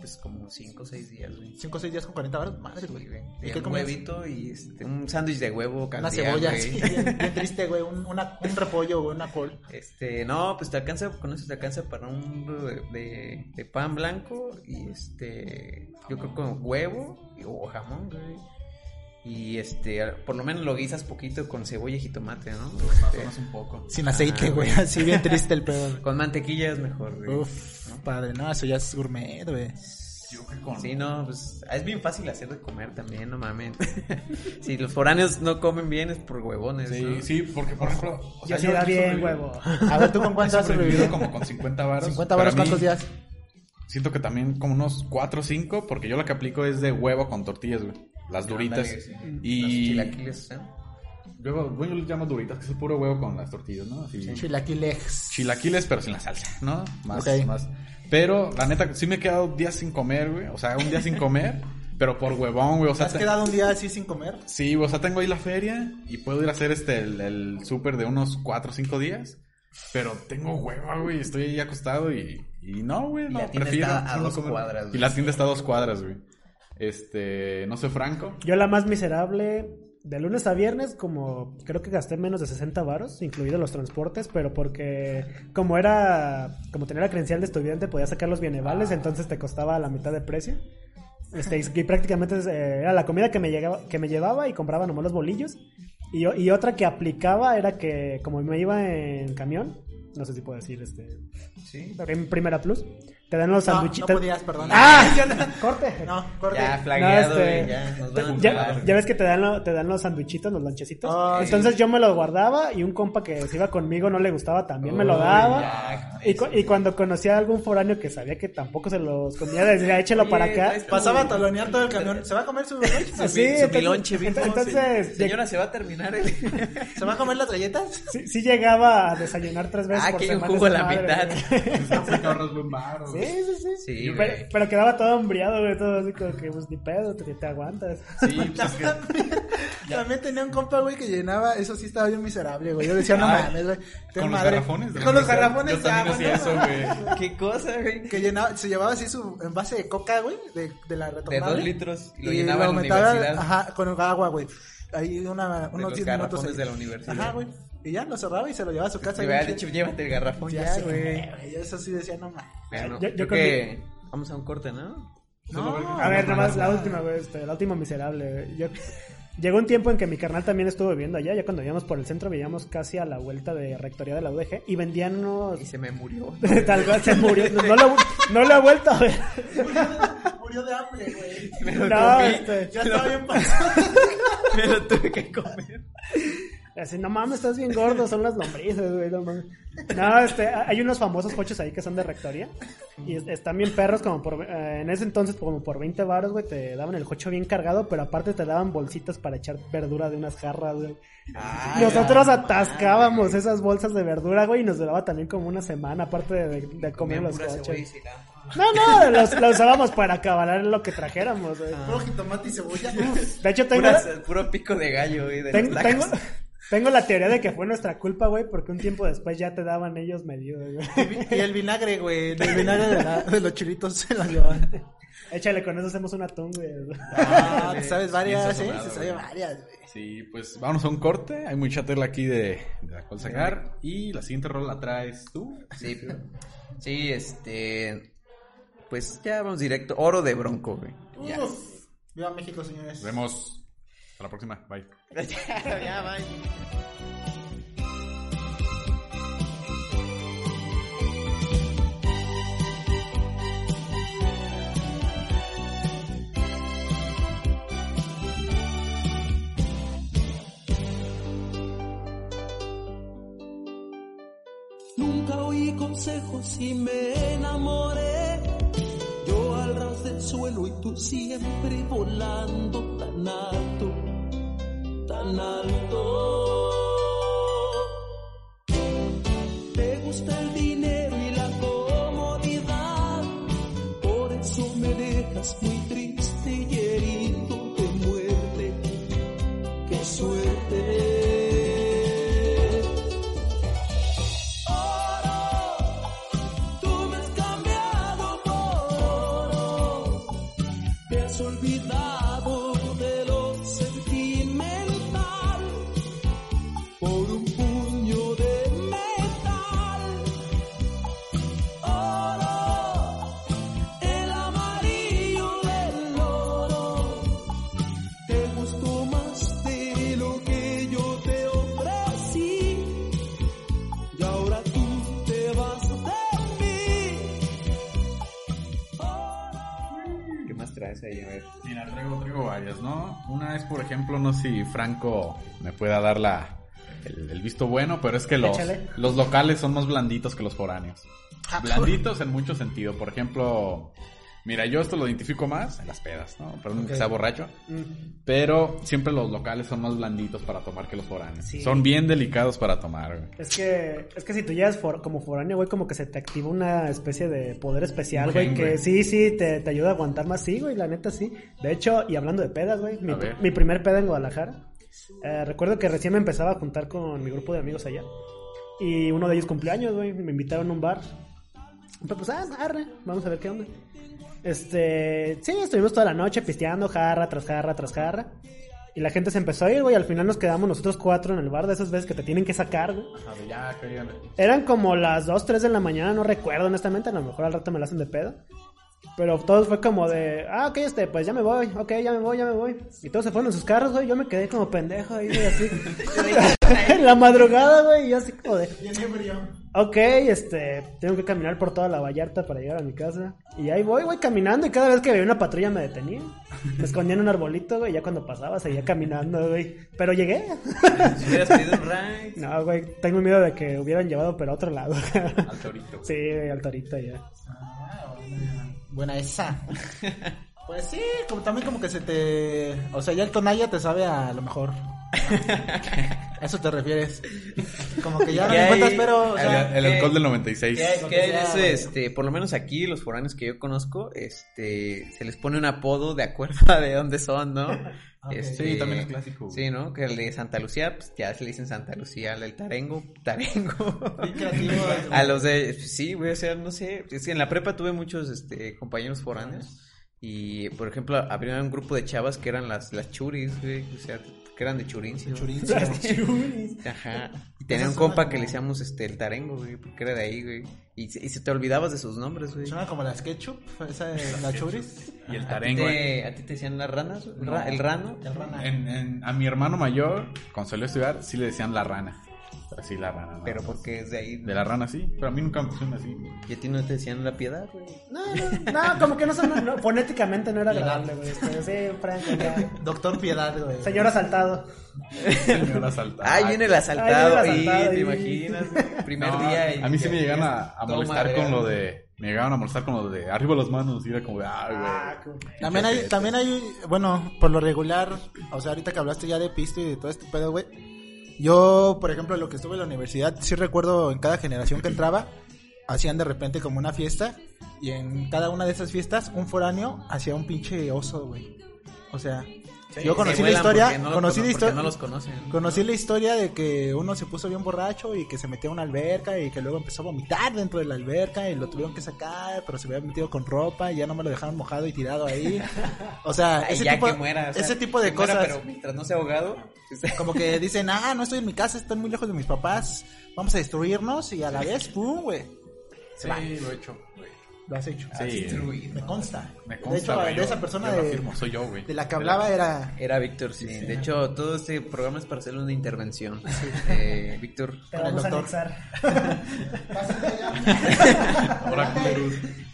Pues como 5 o 6 días, güey. ¿5 o 6 días con 40 varos? Madre, Sí, güey. güey. ¿Y qué un huevito y este, un sándwich de huevo Una caldea, cebolla, güey. sí, bien, bien triste, güey. Un, una- un repollo, güey, una col. Este, no, pues te alcanza, con eso te alcanza para un de, de- de pan blanco y este, yo creo con huevo o jamón, güey. Y este, por lo menos lo guisas poquito con cebolla y jitomate, ¿no? Este, Más un poco. Sin aceite, Ah, güey. Así bien triste el pedo. con mantequilla es mejor, güey. Uf, padre, no, eso ya es gourmet, güey. Yo que con. Sí, no, pues es bien fácil hacer de comer también, no mames. si los foráneos no comen bien es por huevones, Sí, ¿no? sí, porque por ejemplo. o Ya sea, se yo- da yo bien, huevo. A ver, ¿tú con cuánto has sobrevivido como con 50 varos. 50 pero varos, mí ¿cuántos días? Siento que también como unos 4 o 5, porque yo la que aplico es de huevo con tortillas, güey. Las duritas. Ándale, sí. Y- chilaquiles, ¿eh? Luego, bueno, yo les llamo duritas, que es el puro huevo con las tortillas, ¿no? Así. Chilaquiles. Chilaquiles, pero sin la salsa, ¿no? Más, más. Pero, la neta, sí me he quedado días sin comer, güey. O sea, un día sin comer, pero por huevón, güey. O ¿Te sea, has te- quedado un día así sin comer? Sí, o sea, tengo ahí la feria y puedo ir a hacer este, el, el súper de unos 4 o 5 días. Pero tengo hueva, güey. Estoy ahí acostado y, y no, güey. Y No, la tienda prefiero está a no dos comer. cuadras, Y la tienda está a dos cuadras, güey. Este, no sé, Franco. Yo la más miserable, de lunes a viernes, como creo que gasté menos de 60 varos, incluidos los transportes, pero porque como era, como tenía la credencial de estudiante, podía sacar los bienevales, entonces te costaba la mitad de precio. Este, y, prácticamente eh, era la comida que me, llegaba, que me llevaba y compraba nomás los bolillos. Y, y otra que aplicaba era que como me iba en camión, no sé si puedo decir, este, Sí. en Primera Plus, te dan los No, no sandwichitos. podías, perdón. ¡Ah! Corte. No, corte. Ya, flagueado, No, este, güey, ya. Nos van a Ya, ya ves que te dan, lo- te dan los sandwichitos, los lonchecitos. Ah, Entonces yo me los guardaba y un compa que se iba conmigo no le gustaba también me lo daba. ya, y, cu- y cuando conocía a algún foráneo que sabía que tampoco se los comía, decía, échelo Oye, para acá. Pasaba a talonear todo el camión. ¿Se va a comer su lunch? Su, Así, su entonces- bimbo, entonces, sí. Señora, ¿se va a terminar el...? ¿Se va a comer las galletas? Sí, sí llegaba a desayunar tres veces Ah, por que hay un semana jugo a la madre, mitad. buen Sí, güey. sí, sí. Sí, pero, güey. pero quedaba todo hambriado, güey, todo así como que, pues, ni pedo, te, te aguantas. Sí, pues es que También tenía un compa, güey, que llenaba. Eso sí estaba bien miserable, güey. Yo decía, no Ay, mames, güey. con los madre. garrafones. de la Con los garrafones Yo de también hacía ¿no? eso, güey. ¿Qué cosa, güey? Que llenaba, se llevaba así su envase de coca, güey, de, de la De retornable. dos litros. Y lo y llenaba en la universidad. Ajá, con agua, güey. Ahí una, De unos los 10 minutos. garrafones de la universidad. Ajá, güey. Y ya lo cerraba y se lo llevaba a su casa. Había chido. dicho, llévate el garrafón Ya, güey. güey. Yo eso sí decía, no mames. Bueno, Yo- yo creo que... Vamos a un corte, ¿no? No, A ver, no, nomás no, la última, güey, este, la última miserable. güey. Yo, llegó un tiempo en que mi carnal también estuvo viviendo allá, ya cuando íbamos por el centro veíamos casi a la vuelta de rectoría de la UDG y vendían unos... Y se me murió. Tal cual se murió. No, no lo, no lo he vuelto a ver. Murió de hambre, güey. No, comí. este, Ya estaba bien pasado. Me lo tuve que comer. Así, no mames, estás bien gordo, son las lombrices, güey, no mames. No, este, hay unos famosos coches ahí que son de rectoría y es- están bien perros como por, eh, en ese entonces como por 20 baros, güey, te daban el coche bien cargado, pero aparte te daban bolsitas para echar verdura de unas jarras, güey. Nosotros atascábamos esas bolsas de verdura, güey, y nos duraba también como una semana, aparte de, de comer los coches. No, no, los, los usábamos para acabar lo que trajéramos, güey. Puro jitomate y cebolla. De hecho, tengo, Pura- puro pico de gallo, güey, de tengo, tacos. Tengo la teoría de que fue nuestra culpa, güey, porque un tiempo después ya te daban ellos medidos, güey. Y el vinagre, güey. El vinagre de, la- de los chilitos se los llevan. Échale, con eso hacemos un atún, güey. Ah, te sabes varias, ¿eh? sazonado, Se sabe güey. varias, güey. Sí, pues vamos a un corte. Hay mucha tela aquí de, de la cual sacar. Y la siguiente rola la traes tú. Sí, sí, este. Pues ya vamos directo. Oro de Bronco, güey. Uf. Viva México, señores. Nos vemos. Hasta la próxima. Bye. Ya, bye. Oí consejos y me enamoré. Yo al ras del suelo y tú siempre volando tan alto, tan alto. Te gusta el dinero y la comodidad, por eso me dejas muy Franco me pueda dar la, el, el visto bueno, pero es que los, Échale. los locales son más blanditos que los foráneos. Blanditos en mucho sentido. Por ejemplo, mira, yo esto lo identifico más en las pedas, ¿no? Perdón que Ok. sea borracho. Pero siempre los locales son más blanditos para tomar que los foráneos. Sí. Son bien delicados para tomar, güey. Es que, es que si tú llegas for- como foráneo, güey, como que se te activa una especie de poder especial, güey, que sí, sí, te, te ayuda a aguantar más, sí, güey, la neta sí. De hecho, y hablando de pedas, güey, mi, primer peda en Guadalajara, eh, recuerdo que recién me empezaba a juntar con mi grupo de amigos allá. Y uno de ellos cumpleaños, güey, me invitaron a un bar. Pero pues, ah, arre, vamos a ver qué onda. Este, sí, estuvimos toda la noche pisteando, jarra tras jarra tras jarra. Y la gente se empezó a ir, güey. Al final nos quedamos nosotros cuatro en el bar de esas veces que te tienen que sacar, güey. A ver, ya, que Eran como las 2, 3 de la mañana, no recuerdo honestamente, a lo mejor al rato me la hacen de pedo. Pero todos fue como de, ah, ok, este, pues ya me voy, ok, ya me voy, ya me voy. Y todos se fueron en sus carros, güey, yo me quedé como pendejo ahí, güey, así. en la madrugada, güey, y yo así como de, ok, este, tengo que caminar por toda la Vallarta para llegar a mi casa. Y ahí voy, güey, caminando, y cada vez que veía una patrulla me detenía. Me escondía en un arbolito, güey, y ya cuando pasaba seguía caminando, güey. Pero llegué. Si hubieras pedido un ride. No, güey, tengo miedo de que hubieran llevado, pero a otro lado. Al torito. Sí, güey, al torito ya. Buena esa. Pues sí, como también como que se te... O sea, ya el tonalla te sabe a lo mejor. A eso te refieres. Como que ya no ¿Qué lo hay? encuentras, pero... O El, sea, el alcohol del 96. ¿Qué qué hay eso? Este, por lo menos aquí, los foráneos que yo conozco, este, se les pone un apodo de acuerdo a de dónde son, ¿no? Este, Sí, también es clásico. Sí, ¿no? Que el de Santa Lucía, pues ya se le dicen Santa Lucía, al del Tarengo, Tarengo. Creativo. a los de, sí, güey, o sea, no sé, es que en la prepa tuve muchos, este, compañeros foráneos. Y, por ejemplo, había un grupo de chavas que eran las, las churis, güey, o sea, que eran de Churincio. Churincio. Ajá. Y tenía un compa que le decíamos este el tarengo, güey, porque era de ahí, güey. Y, se- y se te olvidabas de sus nombres, güey. Suena como las ketchup, esa de la churis. Y el ¿A ti, tarengo. te, ¿A ti te decían las ranas? No. ¿El rano? El rana. En- en- a mi hermano mayor, cuando salió a estudiar, sí le decían la rana. Pero sí, la rana. Pero porque es de ahí. De la rana sí, pero a mí nunca me pusieron así. Y a ti no te decían la piedad, güey. No, no, no, como que no son, no, fonéticamente no era agradable, güey. Pero sí, Franco, ya. Doctor Piedad, güey. Señor asaltado. Señor asaltado. Ay, viene el asaltado. Ay, viene el y asaltado, te imaginas, güey, primer No, día. y- a mí sí me llegaron a, molestar con lo de. Me llegaron a molestar con lo de arriba las manos y era como de. Ay, güey. Ah, como- También hay, también hay, bueno, por lo regular, o sea, ahorita que hablaste ya de pisto y de todo este pedo, güey. Yo, por ejemplo, lo que estuve en la universidad, sí recuerdo en cada generación que entraba, hacían de repente como una fiesta, y en cada una de esas fiestas, un foráneo hacía un pinche oso, güey. O sea, Yo conocí la historia, no conocí cono- la historia, no los conocen. conocí la historia de que uno se puso bien borracho y que se metió a una alberca y que luego empezó a vomitar dentro de la alberca y lo tuvieron que sacar, pero se había metido con ropa y ya no me lo dejaron mojado y tirado ahí. O sea, ese ya tipo, que muera. o sea, ese tipo de muera, cosas. pero mientras no sea ahogado. pues, Como que dicen, ah, no estoy en mi casa, estoy muy lejos de mis papás, vamos a destruirnos y a la vez, pum, güey. Sí, lo he hecho, güey. Lo has hecho. Sí, Me consta. me de consta, hecho, güey, de esa persona de, afirmo, soy yo, güey. de la que hablaba era... Era Víctor, sí. De hecho, todo este programa es para hacerle una intervención. Eh, Víctor, Te Con el vamos a doctor. anexar. Ahora,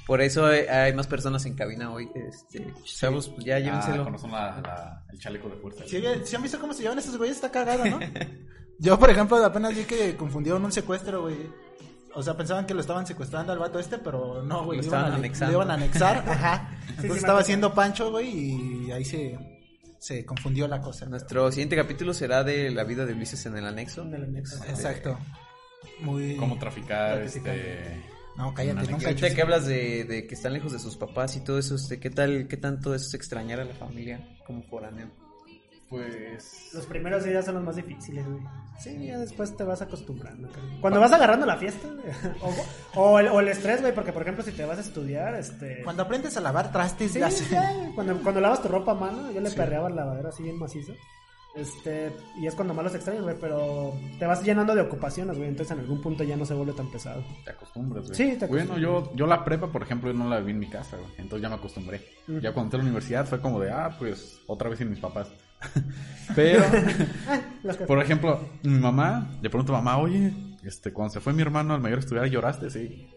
por eso hay, más personas en cabina hoy. Este, chavos, pues ya Ah, llévenselo. con razón la- la- el chaleco de fuerza. ¿Sí, sí han visto cómo se llevan esos güeyes? Está cagado, ¿no? Yo, por ejemplo, apenas vi que confundieron un secuestro, güey. O sea, pensaban que lo estaban secuestrando al vato este, pero no, güey. Lo iban estaban a- anexando. Le iban a anexar, ajá. sí, Entonces estaba haciendo Pancho, güey, y ahí se, se confundió la cosa. Nuestro siguiente capítulo será de la vida de Ulises en el anexo. En el anexo. Exacto. Muy... Cómo traficar, este... No, cállate, nunca ahorita que hablas de, de que están lejos de sus papás y todo eso, este, ¿qué tal, qué tanto es extrañar a la familia como foráneo? Pues... Los primeros días son los más difíciles, güey. Sí, ya después te vas acostumbrando. Cuando vas agarrando la fiesta, güey, o, o el, o el estrés, güey, porque por ejemplo si te vas a estudiar, este... Cuando aprendes a lavar trastes, Sí, ya güey, cuando, cuando lavas tu ropa a mano, yo le perreaba el lavadero así bien macizo. Este, y es cuando más los extrañas, güey, pero te vas llenando de ocupaciones, güey, entonces en algún punto ya no se vuelve tan pesado. Te acostumbras, güey. Sí, te Bueno, yo, yo la prepa, por ejemplo, yo no la vi en mi casa, güey. Entonces ya me acostumbré. Ya cuando entré a la universidad fue como de, ah, pues, otra vez sin mis papás. Pero, que- por ejemplo, mi mamá, le pregunto a mamá, oye, este, cuando se fue mi hermano al mayor estudiar, ¿lloraste? Sí.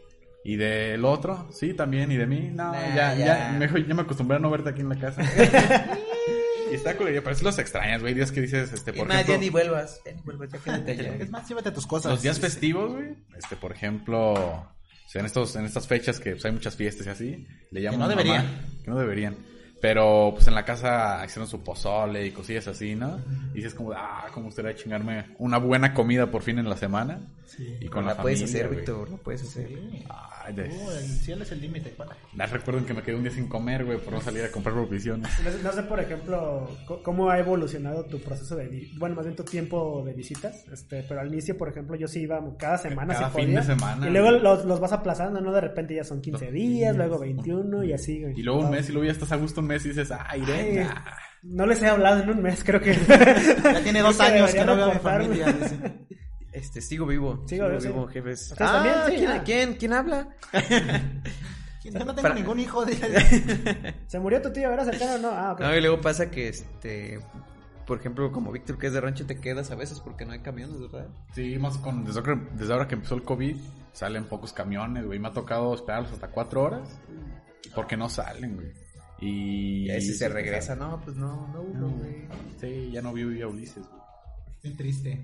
Y del otro, sí, también. Y de mí, no, Nah, ya, ya. ya, mejor, ya me acostumbré a no verte aquí en la casa. y está culero, pero sí los extrañas, güey. Días que dices, este, por Y más, ejemplo... ya ni vuelvas, ya ni vuelvas, ya quédate allá. Es más, llévate tus cosas. Los días festivos, güey, este, por ejemplo, o sea, en estos, en estas fechas que pues, hay muchas fiestas y así, le llaman no a mi deberían. mamá, que no deberían. Pero pues en la casa hicieron su pozole y cosillas así, ¿no? Y dices como, ah, cómo gustaría chingarme una buena comida por fin en la semana. Y con la, la puedes familia, hacer. Víctor, la puedes hacer. Ay, de- Uh, el cielo es el límite. para. Ah, recuerden que me quedé un día sin comer, güey, por no salir a comprar provisiones. No sé, no sé, por ejemplo, cómo ha evolucionado tu proceso de... Bueno, más bien tu tiempo de visitas. Este, pero al inicio, por ejemplo, yo sí iba cada semana. Cada si fin podía, de semana, Y luego los, los vas aplazando, ¿no? De repente ya son 15 días, luego 21 y así, güey. Y luego un mes y luego ya estás a gusto un mes y dices, ah, iré. Ay, ya". No les he hablado en un mes, creo que... Ya tiene dos Creo años que no veo a mi familia. Este, sigo vivo. Sigo Sigo, vivo, sí. jefes. ¿Ustedes Ah, también? Sí, ¿quién, ah. ¿quién? ¿Quién habla? Yo no tengo Para- ningún hijo. dice. ¿Se murió tu tío? ¿Era cercano o no? Ah, ok. No, y luego pasa que, este, por ejemplo, como Víctor que es de rancho, te quedas a veces porque no hay camiones, ¿verdad? Sí, más con, desde, ahora- desde ahora que empezó el COVID, salen pocos camiones, güey. Me ha tocado esperarlos hasta cuatro horas porque no salen, güey. Y, Y ahí si se regresa, no, pues no, no, no, güey. Sí, ya no vi a Ulises, güey. Bien triste.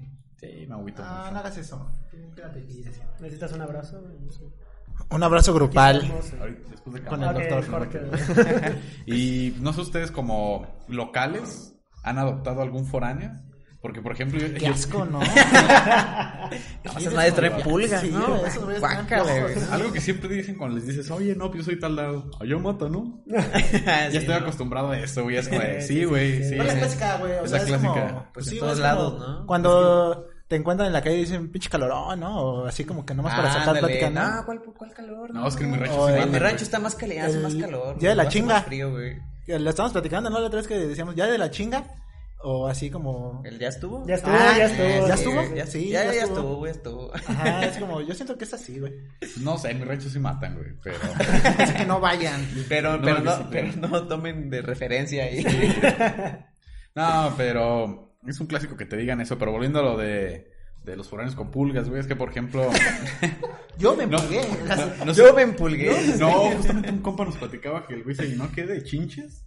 Sí, me agüito Ah, mucho. no hagas eso. Quédate aquí. ¿Necesitas un abrazo? No. Un abrazo grupal. Eh, Ahorita, después de Con el doctor. Jorge. Y no sé ustedes como locales han adoptado algún foráneo. Porque, por ejemplo, yo, Qué asco, ¿no? No, esas madres traen pulgas, Sí, ¿no? algo que siempre dicen cuando les dices, oye, no, pues yo soy tal lado. "Ah, yo mato, ¿no? ya estoy acostumbrado a eso, güey. Es como de, Sí, güey, sí, sí. ¿Cuál es la clásica, güey? O Es la clásica. Pues en sí, todos lados, ¿no? Cuando te encuentran en la calle y dicen pinche calorón, ¿no? O así como que nomás para sacar Ándale. plática, ¿no? Ah, ¿cuál, ¿cuál calor? No, es que en mi rancho sí En mi güey. rancho está más caliente, hace más calor. día de la güey, hace chinga. más frío, güey. Lo estábamos platicando, ¿no? La otra vez que decíamos, ¿ya de la chinga? O así como... ¿El ya estuvo? Ya estuvo, Ah, ya estuvo. ¿ya estuvo? Ya, Sí, ya, ya ya estuvo. ya estuvo. Ajá, es como... Yo siento que es así, güey. No sé, en mi rancho sí matan, güey. Pero. Así que no vayan. Pero, No, pero, no, pero- no tomen de referencia ahí. No, pero. Es un clásico que te digan eso. Pero volviendo a lo de. De los foráneos con pulgas, güey. Es que, por ejemplo. Yo me empulgué. no, no Yo me empulgué. No, justamente un compa nos platicaba que el güey se llenó que de chinches.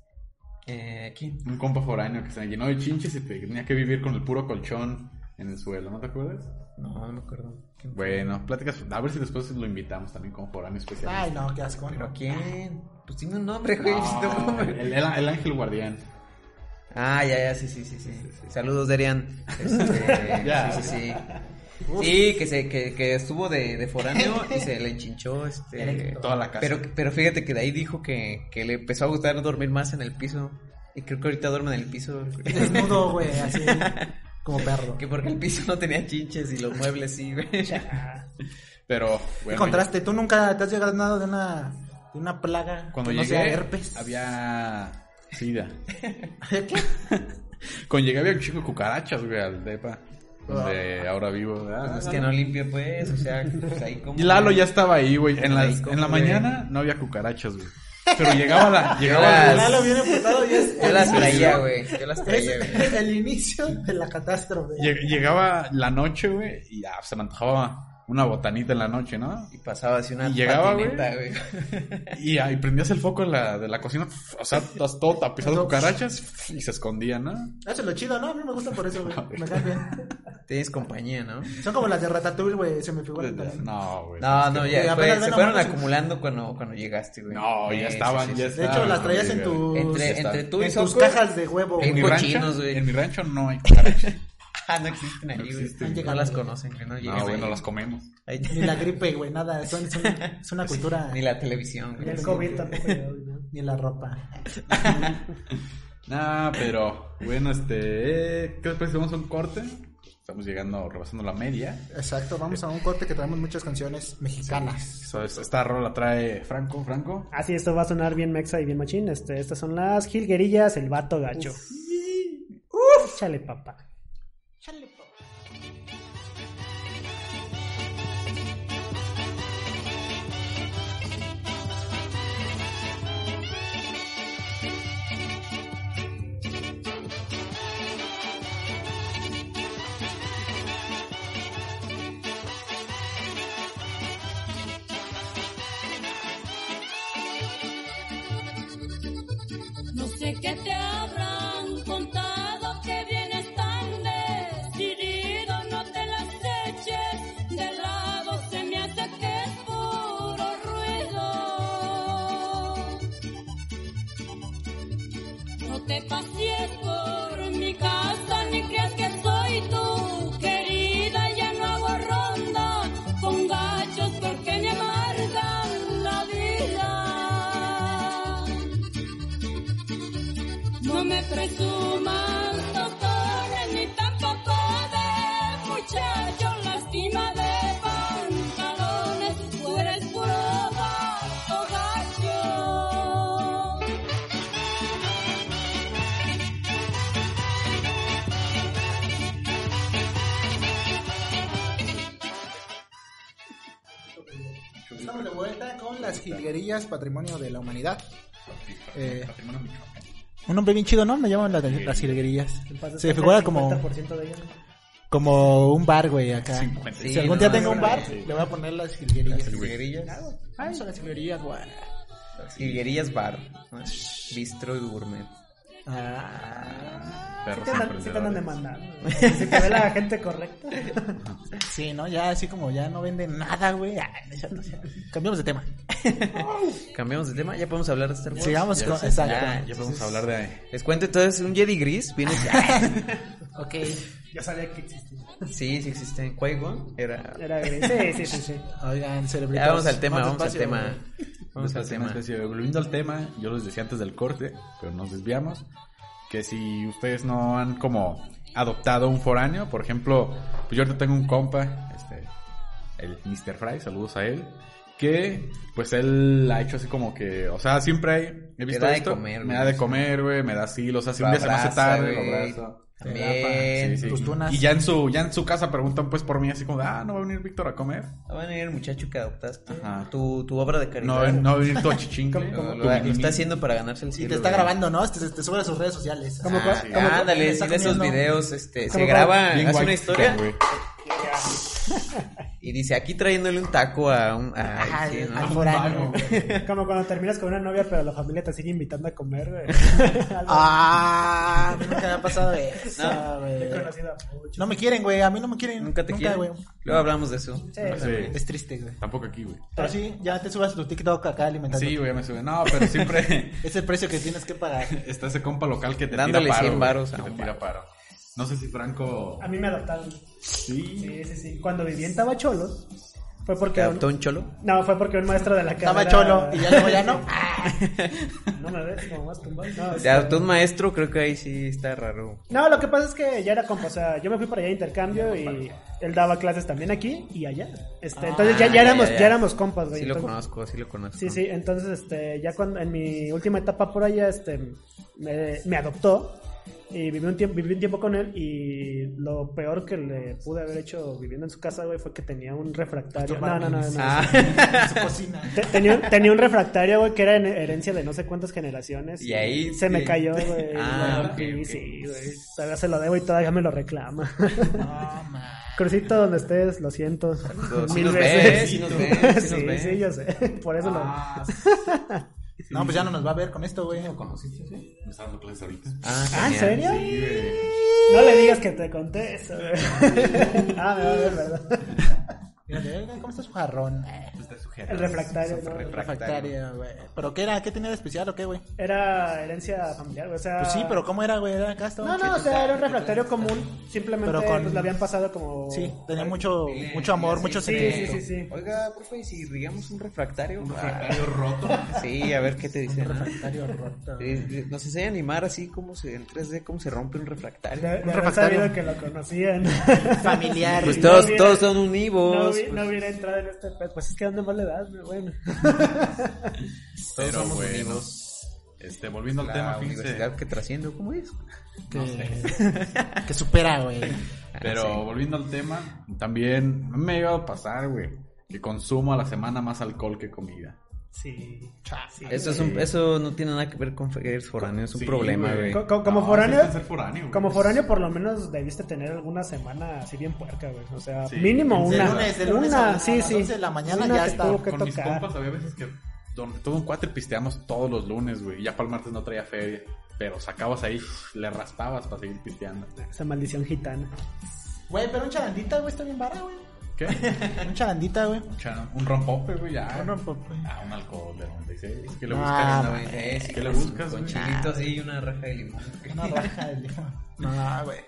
Eh, ¿Quién? Un compa foráneo que se llenó de chinches y tenía que vivir con el puro colchón en el suelo, ¿no te acuerdas? No, no me acuerdo. Bueno, pláticas, a ver si después lo invitamos también como foráneo especial. Ay, no, qué asco. ¿Pero quién? Pues dime un nombre, güey. No, No, mames. el, el- el ángel guardián. Ah, ya, ya, sí, sí, sí, sí. Saludos, Derian. Este, Ya. Sí, sí, sí. Sí, que, se, que, que estuvo de, de foráneo y se le enchinchó este, Toda la casa. Pero, pero fíjate que de ahí dijo que, que le empezó a gustar dormir más en el piso. Y creo que ahorita duerme en el piso. Desnudo, güey, así. Como perro. Que porque el piso no tenía chinches y los muebles sí, güey. Pero, ¿Qué bueno. contraste? ¿Tú nunca te has llegado nada de una, de una plaga? Cuando que no llegué, sea herpes. había sida. ¿Qué? Cuando llegué había un chico de cucarachas, güey, al depa. Donde ahora vivo, ¿verdad? Es que no limpia, pues. O sea, pues ahí como. Y Lalo ya estaba ahí, güey. En, las- en la mañana no había cucarachas, güey. Pero llegaba la... Llegaba las- la- Lalo viene putado y es. Yo las el traía, inicio- güey. Yo las traía, güey. El inicio de la catástrofe. Lleg- Llegaba la noche, güey, y ya se me antojaba una botanita en la noche, ¿no? Y pasaba así una Y llegaba, güey. patineta, güey. Y ahí prendías el foco en la, de la cocina, o sea, estás todo tapizado de cucarachas y se escondían, ¿no? Eso es lo chido, ¿no? A mí me gustan por eso, güey. Me caen bien. Tienes compañía, ¿no? Son como las de Ratatouille, güey. Se me figuran también. No, güey. No, no, ya. se fueron acumulando cuando, cuando llegaste, güey. No, ya estaban, sí, sí, ya sí. De hecho, estaban, las traías en güey. tus. Entre, tú y en tus cajas de huevo, En En mi, güey. cochinos, rancho, güey. en mi rancho no hay cucarachas. Ah, no existen ahí, güey. No las conocen, que no llegan No, güey, no las comemos. Ahí- Ni la gripe, güey, nada. Son, son- es una cultura. Ni la televisión, güey. el COVID tampoco ¿no? Ni la ropa. Nah, pero bueno, este. eh, ¿Qué después hacemos un corte? Estamos llegando, rebasando la media. Exacto, vamos a un corte que traemos muchas canciones mexicanas. Es- esta rola trae Franco, Franco. Así, esto va a sonar bien mexa y bien machín. Este, estas son las jilguerillas, el vato gacho. Uf. Échale, papá. No jilguerillas, patrimonio de la humanidad. Eh, un nombre bien chido, ¿no? Me llaman las, las jilguerillas. Se figura como, 50% de ellas. como un bar, güey, acá. Sí, si algún no, día no, tengo no, un bar, sí. le voy a poner las jilguerillas. Jilguerillas. Vamos a las jilguerillas, güey. Jilguerillas Bar. Bistro y gourmet. Ah, Perros Sí te andan- sí te andan demandando. Si te ve la gente correcta. sí, ¿no? Ya así como ya no venden nada, güey. Sí. Cambiamos de tema. Cambiamos de tema, ya podemos hablar de Star Wars. Sigamos Ya con... Exacto. ya, Ya podemos hablar de. Les cuento entonces, un Jedi gris viene... Ok. Ya sabía que existía. sí, sí existe. Qui-Gon era... Era gris. Sí, sí, sí, sí. Oigan, cerebritos. Ya vamos al tema, vamos al despacio, tema. güey. Vamos al Una tema. especie volviendo al tema, yo les decía antes del corte, pero nos desviamos, que si ustedes no han como adoptado un foráneo, por ejemplo, pues yo ahorita tengo un compa, este, el Mr. Fry, saludos a él, que pues él ha hecho así como que, o sea, siempre hay, he visto da de comer, me da de comer, güey, me da asilo, o sea, si un día se me hace tarde, lo abrazo. También. Sí, sí. Tus tunas. Y ya en su, ya en su casa preguntan pues por mí así como, de, ah, no va a venir Víctor a comer. Va a venir el muchacho que adoptaste. Ajá. Tu, tu obra de No, caridad. a- no va a venir tu achichincle. Lo, tu lo- está haciendo para ganarse el Y cielo. te está grabando, ¿no? Te, te sube a sus redes sociales. Como Ah, sí. como Ándale, de esos videos, este, se Como graba, hace una historia. y dice, aquí trayéndole un taco a un... a- Ajá, sí, ¿no? al foráneo. Como cuando terminas con una novia, pero la familia te sigue invitando a comer, güey. Ah, nunca me ha pasado eso, No. güey. he conocido a muchos. No me quieren, güey. A mí no me quieren. Nunca te quieren. güey. Luego hablamos de eso. Sí, Sí. Es triste, güey. Tampoco aquí, güey. Pero sí, ya te subas tu TikTok acá alimentando. Sí, güey, ya me sube. No, pero siempre Es el precio que tienes que pagar. está ese compa local que te Dándole tira paro. 100 güey, varos Que a te un tira paro. No sé si Franco... A mí me adoptaron. Sí. Sí, sí, sí. Cuando viví en Tabacholos, fue porque... ¿Te un- adoptó un cholo? No, fue porque un maestro de la Estaba carrera... cholo y ya luego ya no. No, me ves como más tumbado. No, sea, tú un maestro, creo que ahí sí está raro. No, lo que pasa es que ya era compa, o sea, yo me fui para allá de intercambio y él daba clases también aquí y allá. Este, entonces ya, ya éramos, ya, éramos compas, güey. Sí lo conozco, sí lo conozco. Sí, sí, entonces este, ya cuando en mi última etapa por allá, este, me, me adoptó y viví un tiempo, viví un tiempo con él y lo peor que le pude haber hecho viviendo en su casa, güey, fue que tenía un refractario. No, no, no, no. Ah, En su cocina. Te- Tenía, un- tenía un refractario, güey, que era en herencia de no sé cuántas generaciones. Y ahí- Se me sí. cayó, güey. Ah, lo ok, rompí, ok. Sí, güey. Todavía se lo debo y todavía me lo reclama. No, man. Crucito, donde estés, lo siento. sí Mil nos veces. ve, sí nos sí nos sí, sí, yo sé. Por eso Ah, No, pues ya no nos va a ver con esto, güey. ¿Me está dando clases ahorita? Ah, lo... ¿Ah, en serio? No le digas que te conté eso, güey. ah, me va a ver, ¿verdad? ¿cómo jarrón? Está sujeto. El refractario, ¿no? Refractaria, güey. ¿Pero qué era? ¿Qué tenía de especial o qué, güey? Era herencia familiar, güey. O sea... Pues sí, pero ¿cómo era, güey? Era acá estaba No, no, o sea, era un refractario común. Simplemente Pero con- pues, le habían pasado como... Sí, tenía mucho, mucho amor, mucho Sí, sí, sentimiento. sí, sí. Oiga, profe, ¿y si rigamos un refractario? Un refractario roto. Ah, sí, a ver qué te dicen. ¿no? Refractario roto. Sí, sí, Nos enseña a animar así como se, en 3D, cómo se rompe un refractario. De, de haber refractario. que lo conocían. Familiar. Pues todos, todos son no, univos. Hubi- no hubiera entrado en este pedo. Pues es que ¿dónde más le das? güey? Bueno. Todos Pero somos bueno, este, volviendo al tema, fíjense. universidad que trasciende, ¿cómo es? Que, que supera, güey. Pero Ah, sí. volviendo al tema, también me ha llegado a pasar, güey, que consumo a la semana más alcohol que comida. Sí. sí Eso, es un, eso no tiene nada que ver con ser foráneo, es un Sí, problema, güey. güey. Co- co- como No, foráneo, como foráneo por lo menos debiste tener alguna semana así bien puerca, güey. O sea, Sí. mínimo De una. lunes, de lunes una, a- a sí, las sí. 11 de la mañana Una ya está. que Con mis compas había veces que donde todo un cuate pisteamos todos los lunes, güey. y Ya para el martes no traía feria. Pero sacabas ahí, le raspabas para seguir pisteando. Esa maldición gitana. Güey, pero un charandita, güey, está bien vara, güey. ¿Qué? Un charandita, güey. Un rompope, güey, ya. Un rompope. Ah, un alcohol de 96. ¿Qué le Ah, buscas? sí, ¿Qué le con- buscas, Con güey? chilitos y una raja de limón. Una raja de limón. No, güey.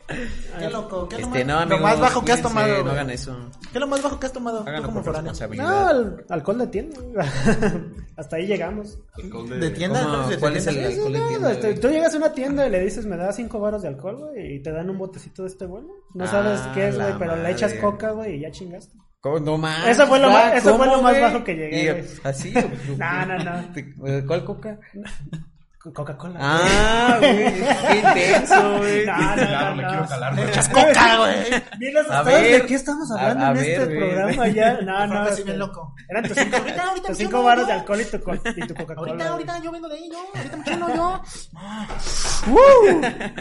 Qué loco. ¿Qué lo Este, más- no, lo más bajo que has tomado, No güey? hagan eso. ¿Qué es lo más bajo que has tomado? Tú Háganlo como foráneo. No, al- alcohol de tienda. Hasta ahí llegamos. Alcohol De tienda, ¿Cómo? ¿Cuál es el alcohol de No, tienda, este, güey? tú llegas a una tienda y le dices, me da cinco baros de alcohol, güey, y te dan un botecito de este bueno. No sabes Ah, qué es, güey, la pero le echas coca, güey, y ya chingaste. ¿Cómo? No más. Eso fue lo Ah, más- eso fue ¿cómo, lo más güey? bajo que llegué, Y, güey. ¿Así? No, no, no. no. ¿Cuál coca? Coca-Cola. Ah, güey. Qué intenso, güey. No, no, Claro, no, le no. quiero calar. güey. ¡Echas coca, güey! Bien los A estados, ver. ¿de qué estamos hablando a en ver, este güey. programa ya? No, no. Así bien loco. Eran tus cinco, Ahorita, ahorita tus me cinco baros de alcohol y tu, co- y tu Coca-Cola. Ahorita, ahorita yo vengo de ahí, yo. Ahorita me chulo yo.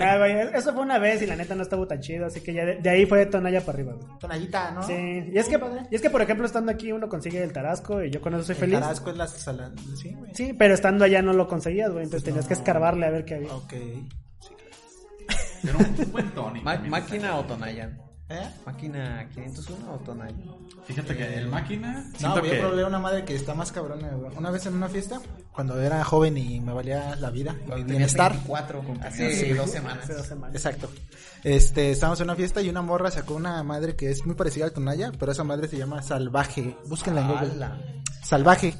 Ah, güey, eso fue una vez y la neta no estuvo tan chido, así que ya de, de ahí fue de tonalla para arriba, güey. Tonallita, ¿no? Sí, y es que, y es que por ejemplo estando aquí uno consigue el tarasco y yo con eso soy El feliz. Tarasco es la salada. Sí, güey. Sí, pero estando allá no lo conseguías, güey, entonces tenías que escarbarle a ver qué había. Ok. Pero un buen. Ma- también. ¿Máquina o Tonayan? ¿Eh? ¿Máquina 501 o Tonayan? Fíjate que el máquina. No, Siento que. probé una madre que está más cabrona, güey. Una vez en una fiesta, cuando era joven y me valía la vida y mi bienestar. 24, Hace dos semanas. Hace dos semanas. Exacto. Este, estábamos en una fiesta y una morra sacó una madre que es muy parecida al Tonaya, pero esa madre se llama Salvaje. Búsquenla en Google. Salvaje.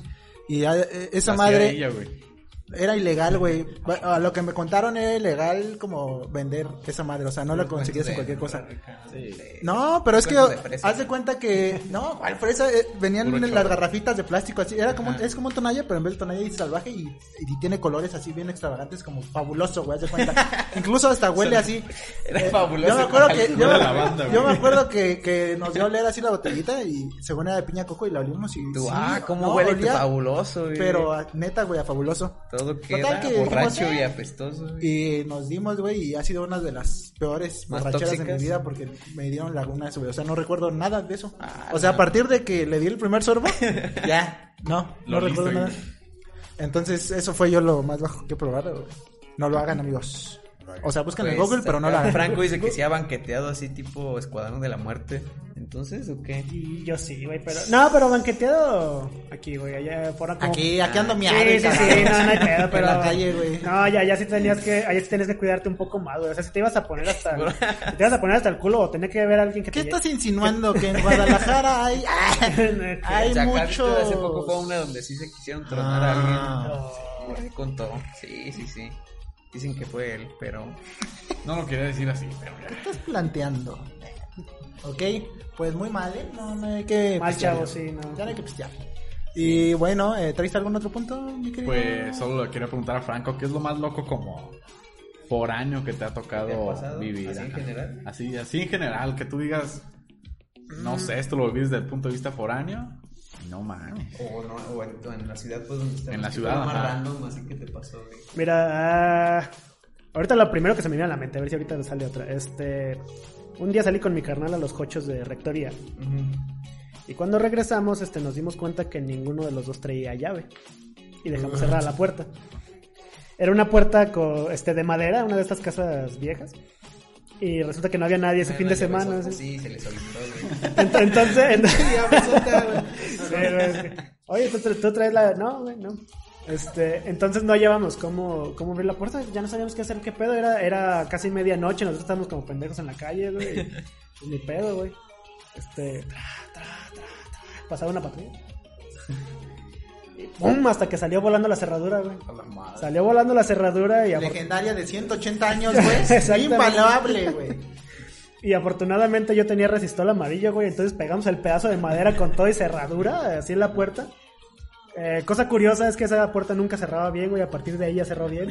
Y eh, esa madre ella, güey. Era ilegal, güey. A lo que me contaron era ilegal como vender esa madre, o sea, no la conseguías en cualquier cosa. No, pero es que de haz de cuenta que no, ¿cuál fresa? Eh, venían en las garrafitas de plástico así, era como Ajá. es como un tonalla, pero en vez de tonalla dice salvaje y, y tiene colores así bien extravagantes como fabuloso, güey, haz de cuenta. Incluso hasta huele así. Era Eh, fabuloso. Yo me acuerdo que yo, me acuerdo que, que nos dio a oler así la botellita y según era de piña coco y la olimos y Tú, sí, ah, cómo no, huele olía, fabuloso, güey. Pero neta, güey, a fabuloso. Todo queda Total que borracho dijimos, y eh, apestoso. güey. Y nos dimos, güey, y ha sido una de las peores Más borracheras de mi vida porque me dieron laguna de eso, güey. O sea, no recuerdo nada de eso. Ah, o sea, a partir de que le di el primer sorbo, ya, no, no listo, recuerdo nada. Entonces, eso fue yo lo más bajo que he probado, güey. No lo hagan, amigos. O sea, busquen en Pues, Google, pero no lo hagan. Franco dice que se ha banqueteado así tipo Escuadrón de la Muerte. Entonces, ¿o qué? Y yo sí, güey, pero... No, pero banqueteado aquí, güey, allá fuera como... Aquí, aquí ando Sí, miado. sí, sí, no, no hay pedo, pero... En la calle, güey. No, ya, ya sí tenías que, allá sí tenías que cuidarte un poco más, güey. O sea, si te ibas a poner hasta, el- si te ibas a poner hasta el culo o tenía que ver a alguien que ¿Qué te... estás insinuando? Que en Guadalajara hay, hay mucho. Hace poco fue una donde sí se quisieron tronar a alguien. Ah. por ahí contó. Sí, sí, sí. Dicen que fue él, pero... No lo quería decir así, pero ya. estás planteando? Ok, pues muy mal, ¿eh? No, no hay que Mal chavo, sí, no. Ya no hay que pistear. Y bueno, eh, ¿traes algún otro punto, mi querido? Pues solo le quiero preguntar a Franco, ¿qué es lo más loco como por año que te ha tocado ¿Te ha pasado? vivir? ¿Así en general? Así, así en general, que tú digas, no sé, esto lo vives desde el punto de vista foráneo. No mames. O, no, o, en, la ciudad, pues, donde estás. En la ¿Qué ciudad, más random, así que te pasó, güey? Mira, ah, ahorita lo primero que se me viene a la mente, a ver si ahorita me sale otra. Este, un día salí con mi carnal a los cochos de rectoría. Y cuando regresamos, este, nos dimos cuenta que ninguno de los dos traía llave. Y dejamos cerrada la puerta. Era una puerta este, de madera, una de estas casas viejas. Y resulta que no había nadie ese fin de semana. ¿sí? Sí, se les olvidó, güey. Ent- Entonces, ent- Sí, güey. Oye, ¿tú, tú traes la. No, güey, no. Este, entonces no llevamos cómo, cómo abrir la puerta, ya no sabíamos qué hacer, qué pedo, era, era casi medianoche, nosotros estábamos como pendejos en la calle, güey. Pues ni pedo, güey. Este, tra, tra, tra, tra, pasaba una patrulla. Y ¡pum! Hasta que salió volando la cerradura, güey. Salió volando la cerradura y, Legendaria de 180 años, güey. Invaluable, güey. y afortunadamente yo tenía resistol amarillo, güey. Entonces pegamos el pedazo de madera con todo y cerradura, así en la puerta. Eh, cosa curiosa es que esa puerta nunca cerraba bien, güey. A partir de ahí ya cerró bien.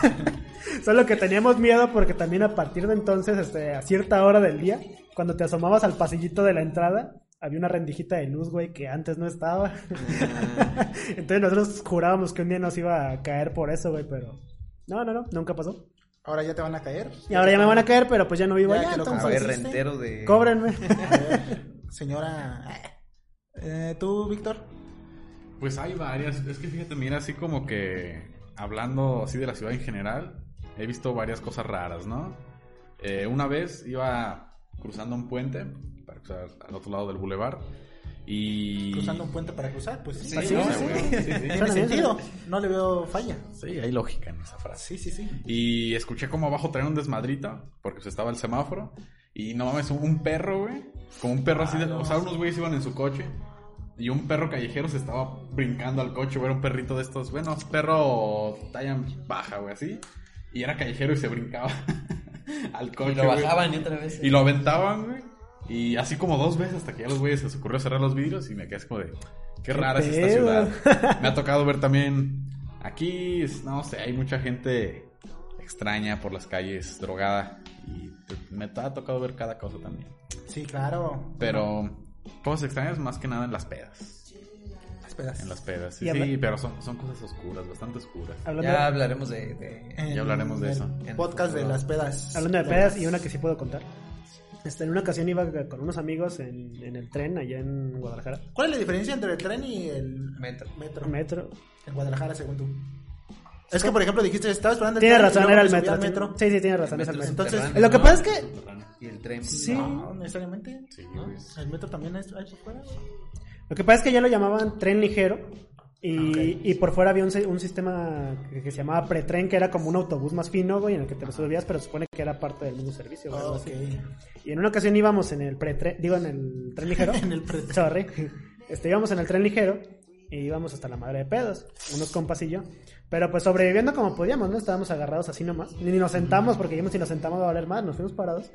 Solo que teníamos miedo porque también a partir de entonces, este, a cierta hora del día, cuando te asomabas al pasillito de la entrada, había una rendijita de luz, güey, que antes no estaba. entonces nosotros jurábamos que un día nos iba a caer por eso, güey, pero... No, no, no, nunca pasó. Ahora ya te van a caer. Y ahora ya me van a caer, pero pues ya no vivo Ya allá, que lo entonces... A ver, ¿Conociste? rentero de... Cóbrenme. A ver, señora. Eh, ¿Tú, Víctor? Pues hay varias. Es que fíjate, mira, así como que hablando así de la ciudad en general, he visto varias cosas raras, ¿no? Eh, una vez iba cruzando un puente para cruzar al otro lado del bulevar y... Cruzando un puente para cruzar, pues sí. Sí, no, sí. sí, sí. Tiene sentido. No le veo falla. Sí, hay lógica en esa frase. Sí, sí, sí. Y escuché como abajo traían un desmadrito, porque pues estaba el semáforo. Y no mames, un- un perro, güey. Como un perro así de. O sea, unos güeyes iban en su coche. Y un perro callejero se estaba brincando al coche, güey. Era un perrito de estos. Bueno, perro talla baja, güey, así. Y era callejero y se brincaba al coche. Y lo güey. bajaban y otra vez. Y lo aventaban, güey. Y así como dos veces hasta que ya los güeyes se les ocurrió cerrar los vidrios y me quedé así como de. Qué rara es esta ciudad. Me ha tocado ver también. Aquí, no sé, hay mucha gente extraña por las calles, drogada. Y me ha tocado ver cada cosa también. Sí, claro. Pero cosas extrañas más que nada en las pedas. Espera. En las pedas, sí, sí, pero son, son cosas oscuras, bastante oscuras. Hablando, Ya hablaremos de... de- En Ya hablaremos de eso. Podcast de las pedas. hablando de pedas y una que sí puedo contar. Este, en una ocasión iba con unos amigos en, en el tren allá en Guadalajara. ¿Cuál es la diferencia entre el tren y el Metro. metro? Metro. En Guadalajara, según tú. Es que, por ejemplo, dijiste, estaba esperando el Tiene tren razón, era el metro. al metro. Sí, sí, tiene razón. es el Metro. Entonces, lo que pasa es que- Y el tren. Sí. No, necesariamente. Sí, ¿no? güey. El metro también es ahí por fuera. Lo que pasa es que ya lo llamaban tren ligero. Y, Ok. y por fuera había un, un sistema que, que se llamaba pretren, que era como un autobús más fino, güey, en el que te lo subías, pero se supone que era parte del mismo servicio, güey, algo Ok. así. Y en una ocasión íbamos en el pretren, digo, en el tren ligero. En el pretren. Sorry. Este, íbamos en el tren ligero y íbamos hasta la madre de pedos, unos compas y yo. Pero pues sobreviviendo como podíamos, ¿no? Estábamos agarrados así nomás. Ni nos sentamos porque dijimos si nos sentamos va a valer más, nos fuimos parados.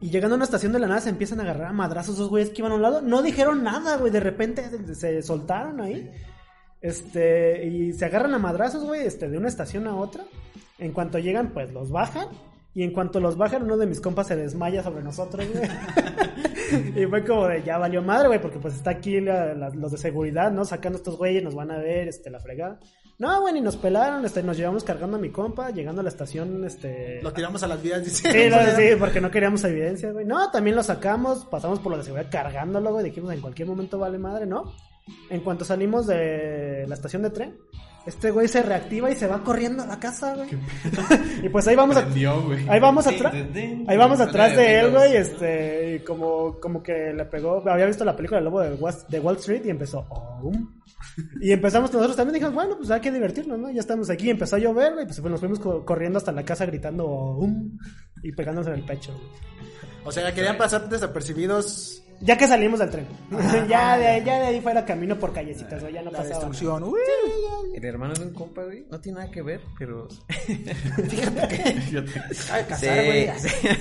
Y llegando a una estación de la nada se empiezan a agarrar a madrazos esos güeyes que iban a un lado. No dijeron nada, güey. De repente se- soltaron ahí. Este, y se agarran a madrazos, güey, este, de una estación a otra. En cuanto llegan, pues los bajan. Y en cuanto los bajan, uno de mis compas se desmaya sobre nosotros, güey. y fue como de, ya valió madre, güey, porque pues está aquí la- la- los de seguridad, ¿no? Sacando estos güeyes, nos van a ver, este, la fregada. No, güey, ni nos pelaron, este, nos llevamos cargando a mi compa, llegando a la estación, este... Lo tiramos a las vías, dice. Sí, no, sí, porque no queríamos evidencia, güey. No, también lo sacamos, pasamos por lo de seguridad cargándolo, güey. Dijimos, en cualquier momento vale madre, ¿no? En cuanto salimos de la estación de tren, este güey se reactiva y se va corriendo a la casa, güey. y pues ahí vamos a... Prendió, güey. Ahí vamos atrás. Ahí vamos atrás de él, güey, este, y como, como que le pegó, había visto la película del lobo de, West- de Wall Street y empezó, "Om". y empezamos nosotros también, dijimos, bueno, pues hay que divertirnos, ¿no? Ya estamos aquí, empezó a llover, güey, pues nos fuimos co- corriendo hasta la casa gritando, "Om", y pegándonos en el pecho, güey. O sea, querían pasar desapercibidos Ya que salimos del tren. ya, de, ahí- ya de ahí fuera camino por callecitas, güey, ya no La pasaba. nada. destrucción. Uy. El hermano de un compa, güey. No tiene nada que ver, pero. Fíjate. Ay, casar, güey. Sí, sí.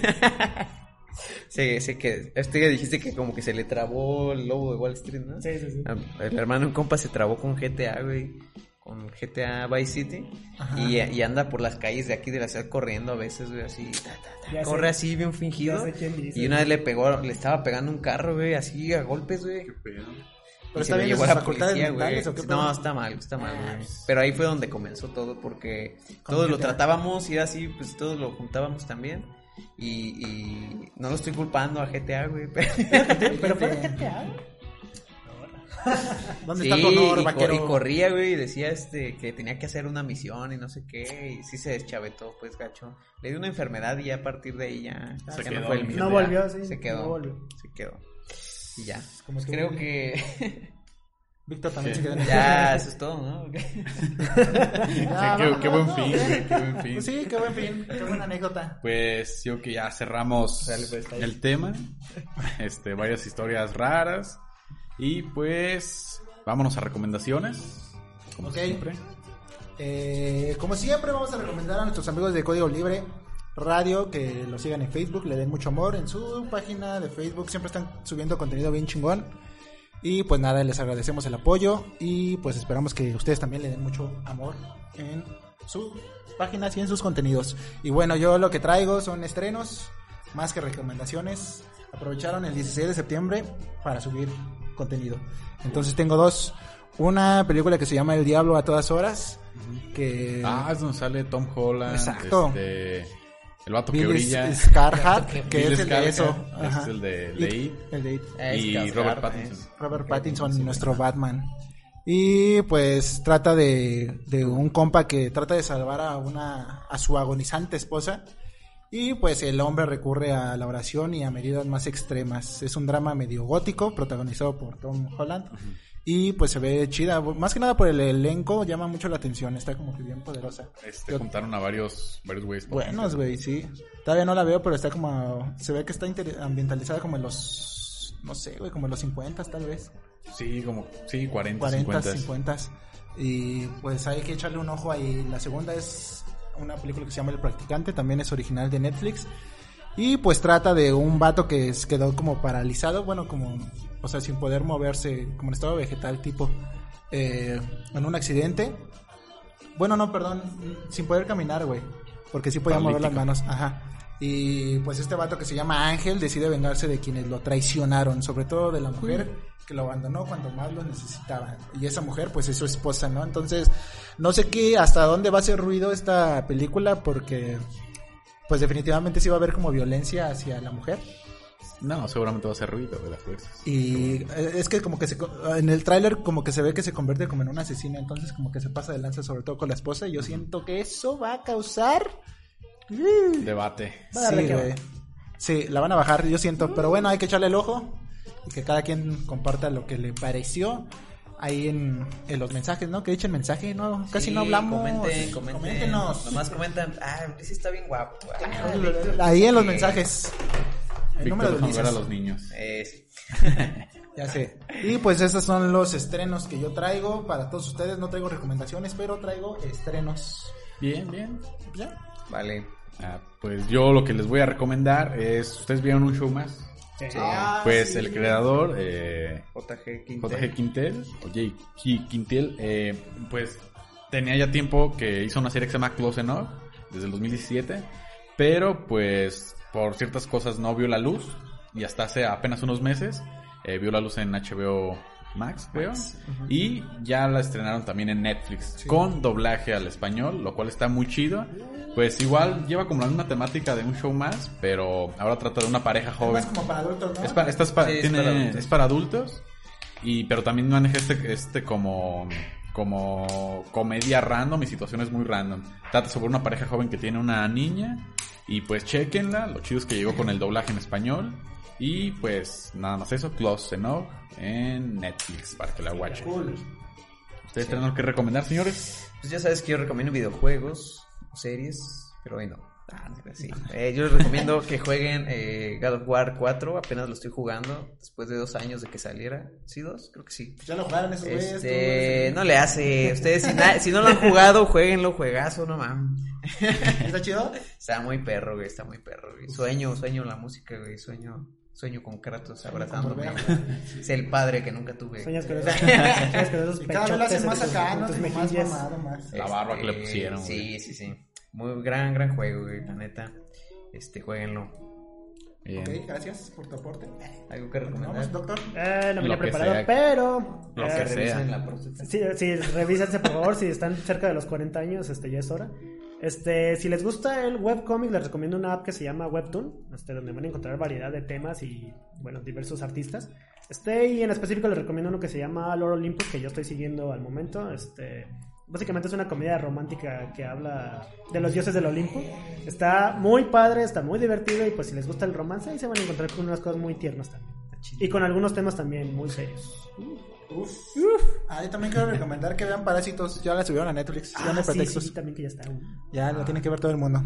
Sí, sí que. Este día dijiste que como que se le trabó el lobo de Wall Street, ¿no? Sí, sí, sí. Ah, El hermano de un compa se trabó con GTA, güey. Con GTA Vice City. Y, y anda por las calles de aquí de la ciudad corriendo a veces, güey, así. ta, ta, ta. Ya corre sé. así bien fingido. Dice. Y una vez le pegó, le estaba pegando un carro, güey, así a golpes, güey. Pero está bien llevó la policía, güey. No, está mal, está mal, güey. Pero ahí fue donde comenzó todo, porque todos lo tratábamos y era así, pues todos lo juntábamos también. Y, y no lo estoy culpando a GTA, güey. Pero... Pero fue de GTA, güey. ¿Dónde Sí, está tu honor, y, cor- vaquero? y corría, güey, y decía este que tenía que hacer una misión y no sé qué, y sí se deschavetó, pues, gacho. Le dio una enfermedad y ya a partir de ahí ya, Se ya quedó no fue el mismo. No volvió, sí. Se quedó. No volvió. Se quedó. Y ya. Como Pues creo que Víctor también Sí. se quedó en el- ya eso es todo, ¿no? Ya, qué, qué buen ¿no? fin, güey, qué buen fin. Pues sí, qué buen fin. Qué buena anécdota. Pues yo que ya cerramos pues, el tema. Este, varias historias raras. Y pues vámonos a recomendaciones. Como siempre. Eh, como siempre, vamos a recomendar a nuestros amigos de Código Libre Radio que lo sigan en Facebook, le den mucho amor en su página de Facebook. Siempre están subiendo contenido bien chingón. Y pues nada, les agradecemos el apoyo y pues esperamos que ustedes también le den mucho amor en sus páginas y en sus contenidos. Y bueno, yo lo que traigo son estrenos, más que recomendaciones. Aprovecharon el 16 de septiembre para subir contenido. Entonces tengo dos. Una película que se llama El Diablo a todas horas. Que Ah, es donde sale Tom Holland. Exacto. Este, el vato que Bill brilla. Scarhart, que Bill es el de eso. es el de Leí. el de It. Y Robert Pattinson. es- Robert Pattinson, nuestro Batman. Y pues trata de, de un compa que trata de salvar a una a su agonizante esposa. Y pues el hombre recurre a la oración y a medidas más extremas. Es un drama medio gótico, protagonizado por Tom Holland. Y pues se ve chida, más que nada por el elenco, llama mucho la atención, está como que bien poderosa. Este, Yo- juntaron a varios, varios güeyes. Buenos, güey, sí. Todavía no la veo, pero está como. Se ve que está ambientalizada como en los. No sé, güey, como en los 50 tal vez. Sí, como, sí, 40, 40, 50. 50. Y pues hay que echarle un ojo ahí. La segunda es una película que se llama El Practicante, también es original de Netflix. Y pues trata de un vato que es- quedó como paralizado, bueno, como, o sea, sin poder moverse, como en estado vegetal tipo, eh, en un accidente. Bueno, no, perdón, sin poder caminar, güey, porque sí podía mover las manos, ajá. Y pues este vato que se llama Ángel decide vengarse de quienes lo traicionaron, sobre todo de la mujer que lo abandonó cuando más lo necesitaba. Y esa mujer pues es su esposa, ¿no? Entonces, no sé qué, hasta dónde va a hacer ruido esta película porque pues definitivamente sí va a haber como violencia hacia la mujer. No, seguramente va a ser ruido de las fuerzas. Y eh, es que como que se, co- en el tráiler como que se ve que se convierte como en una asesina, entonces como que se pasa de lanza sobre todo con la esposa y yo siento que eso va a causar... Debate. A darle Sí, güey. Sí, la van a bajar, yo siento. Pero bueno, hay que echarle el ojo y que cada quien comparta lo que le pareció ahí en, en los mensajes, ¿no? Que echen mensaje, ¿no? Casi Sí, no hablamos. Comenten, comenten. Coméntenos. Nomás comentan, ah, ese está bien guapo. Ah, Ahí en los mensajes. El número de déjame ver a Ulises. los niños. Eh, sí. Ya sé. Y pues esos son los estrenos que yo traigo para todos ustedes. No traigo recomendaciones, pero traigo estrenos. Bien, bien. ¿Ya? Vale. Ah, pues yo lo que les voy a recomendar es, ¿ustedes vieron un show más? Sí. Ah, pues sí. el creador, eh, JG Quintel. JG Quintel, o Quintel, eh, pues tenía ya tiempo que hizo una serie que se llama Close Enough, desde el 2017, pero pues por ciertas cosas no vio la luz, y hasta hace apenas unos meses eh, vio la luz en HBO Max, creo, y ya la estrenaron también en Netflix, con doblaje al español, lo cual está muy chido. Pues igual lleva como la misma temática de un show más, pero ahora trata de una pareja joven. Más como para adultos, ¿no? Es para, esta es para, Sí, es tiene- para adultos. es para adultos. Y, pero también maneja este, este como, como comedia random y situaciones muy random. Trata sobre una pareja joven que tiene una niña. Y pues chequenla. Lo chido es que llegó con el doblaje en español. Y pues nada más eso. Close Enough en Netflix para que la watchen. ¿Ustedes tienen algo que recomendar, señores? Pues ya sabes que yo recomiendo videojuegos, series, pero hoy no. Ah, sí. Eh, yo les recomiendo que jueguen eh, God of War 4. Apenas lo estoy jugando después de dos años de que saliera. ¿Sí, dos? Creo que sí. Ya lo jugaron esos. Este, no le hace. Ustedes, si, na- si no lo han jugado, jueguenlo, juegazo, no mames. ¿Está chido? Está muy perro, güey, está muy perro, güey. Sueño, sueño la música, güey. Sueño, sueño con Kratos abrazándome. Es el padre que nunca tuve. Sueñas con esos, sueñas con esos Y cada vez lo hacen más acá, ¿no? más mamado, más. La barba que le Este, pusieron, Sí, güey. sí, sí. Muy gran, gran juego, güey, la neta. Este, jueguenlo. Bien. Ok, gracias por tu aporte. ¿Algo que recomendar? Vamos, doctor. Eh, no me Lo he preparado, sea. pero... Lo eh, que Revisen sea. la próstata. Sí, sí, revísense por favor si están cerca de los 40 años, este ya es hora. Este, si les gusta el webcomic, les recomiendo una app que se llama Webtoon, este, donde van a encontrar variedad de temas y, bueno, diversos artistas. Este, y en específico les recomiendo uno que se llama Lord Olympus, que yo estoy siguiendo al momento. Este, básicamente es una comedia romántica que habla de los dioses del Olimpo. Está muy padre, está muy divertido y pues si les gusta el romance, ahí se van a encontrar con unas cosas muy tiernas también. Y con algunos temas también muy serios. Uf. Ah, yo también quiero recomendar que vean Parásitos. Ya la subieron a Netflix. ya no hay Ah, sí, pretextos. sí, también que ya está. Ya lo tiene que ver todo el mundo.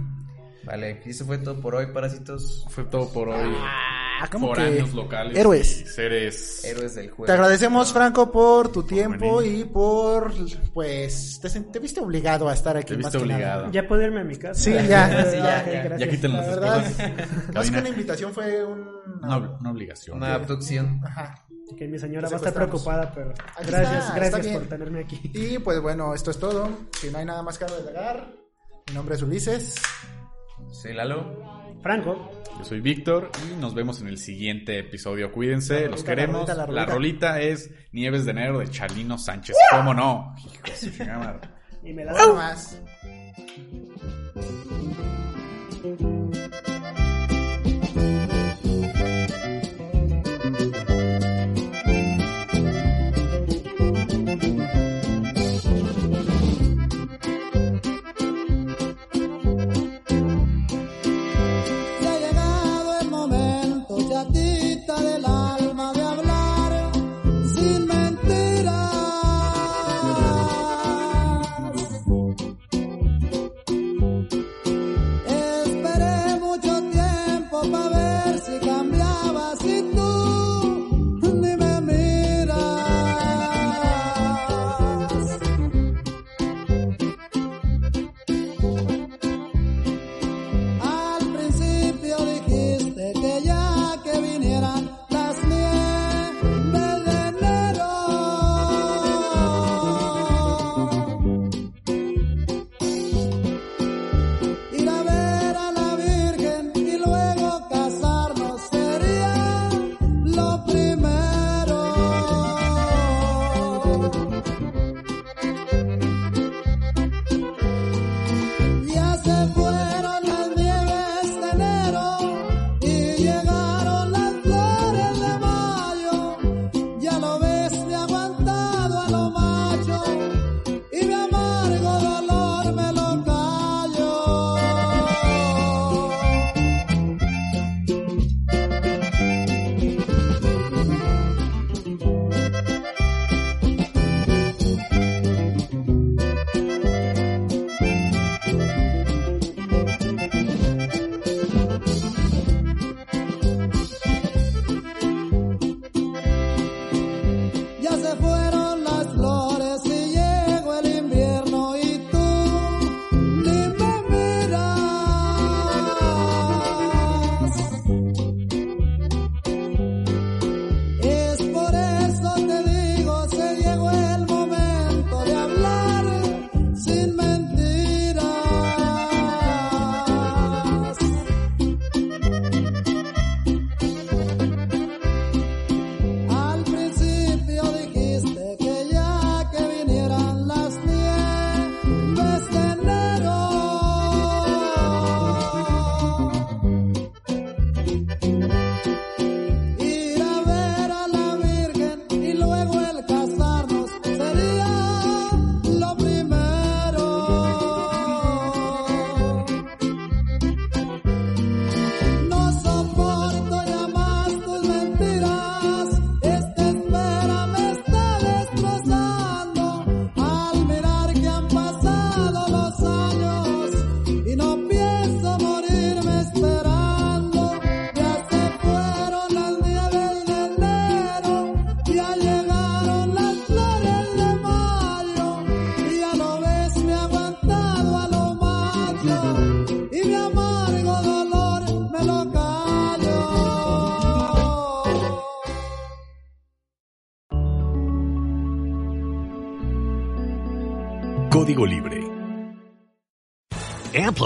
Vale, y eso fue todo por hoy, parásitos. Fue todo por hoy. Ah, ¿cómo que? Locales. Héroes. seres. Héroes del juego. Te agradecemos, Franco, por tu tiempo y por, pues, te, te viste obligado a estar aquí. Te más viste que nada. obligado. Ya puedo irme a mi casa. Sí, ya. Sí, ya, ya. gracias. Ya quiten La las más que una invitación fue un... Una, una obligación. Una abducción. Ajá. Que mi señora va a estar preocupada, pero Aquí gracias, está, gracias por tenerme aquí. Y pues bueno, esto es todo. Si no hay nada más caro de lagar, mi nombre es Ulises. Soy Lalo. Franco, Yo soy Víctor y nos vemos en el siguiente episodio. Cuídense, los la queremos. rolita, la La rolita. es Nieves de Enero de Chalino Sánchez. ¿Cómo no? Hijo y me la Nada más.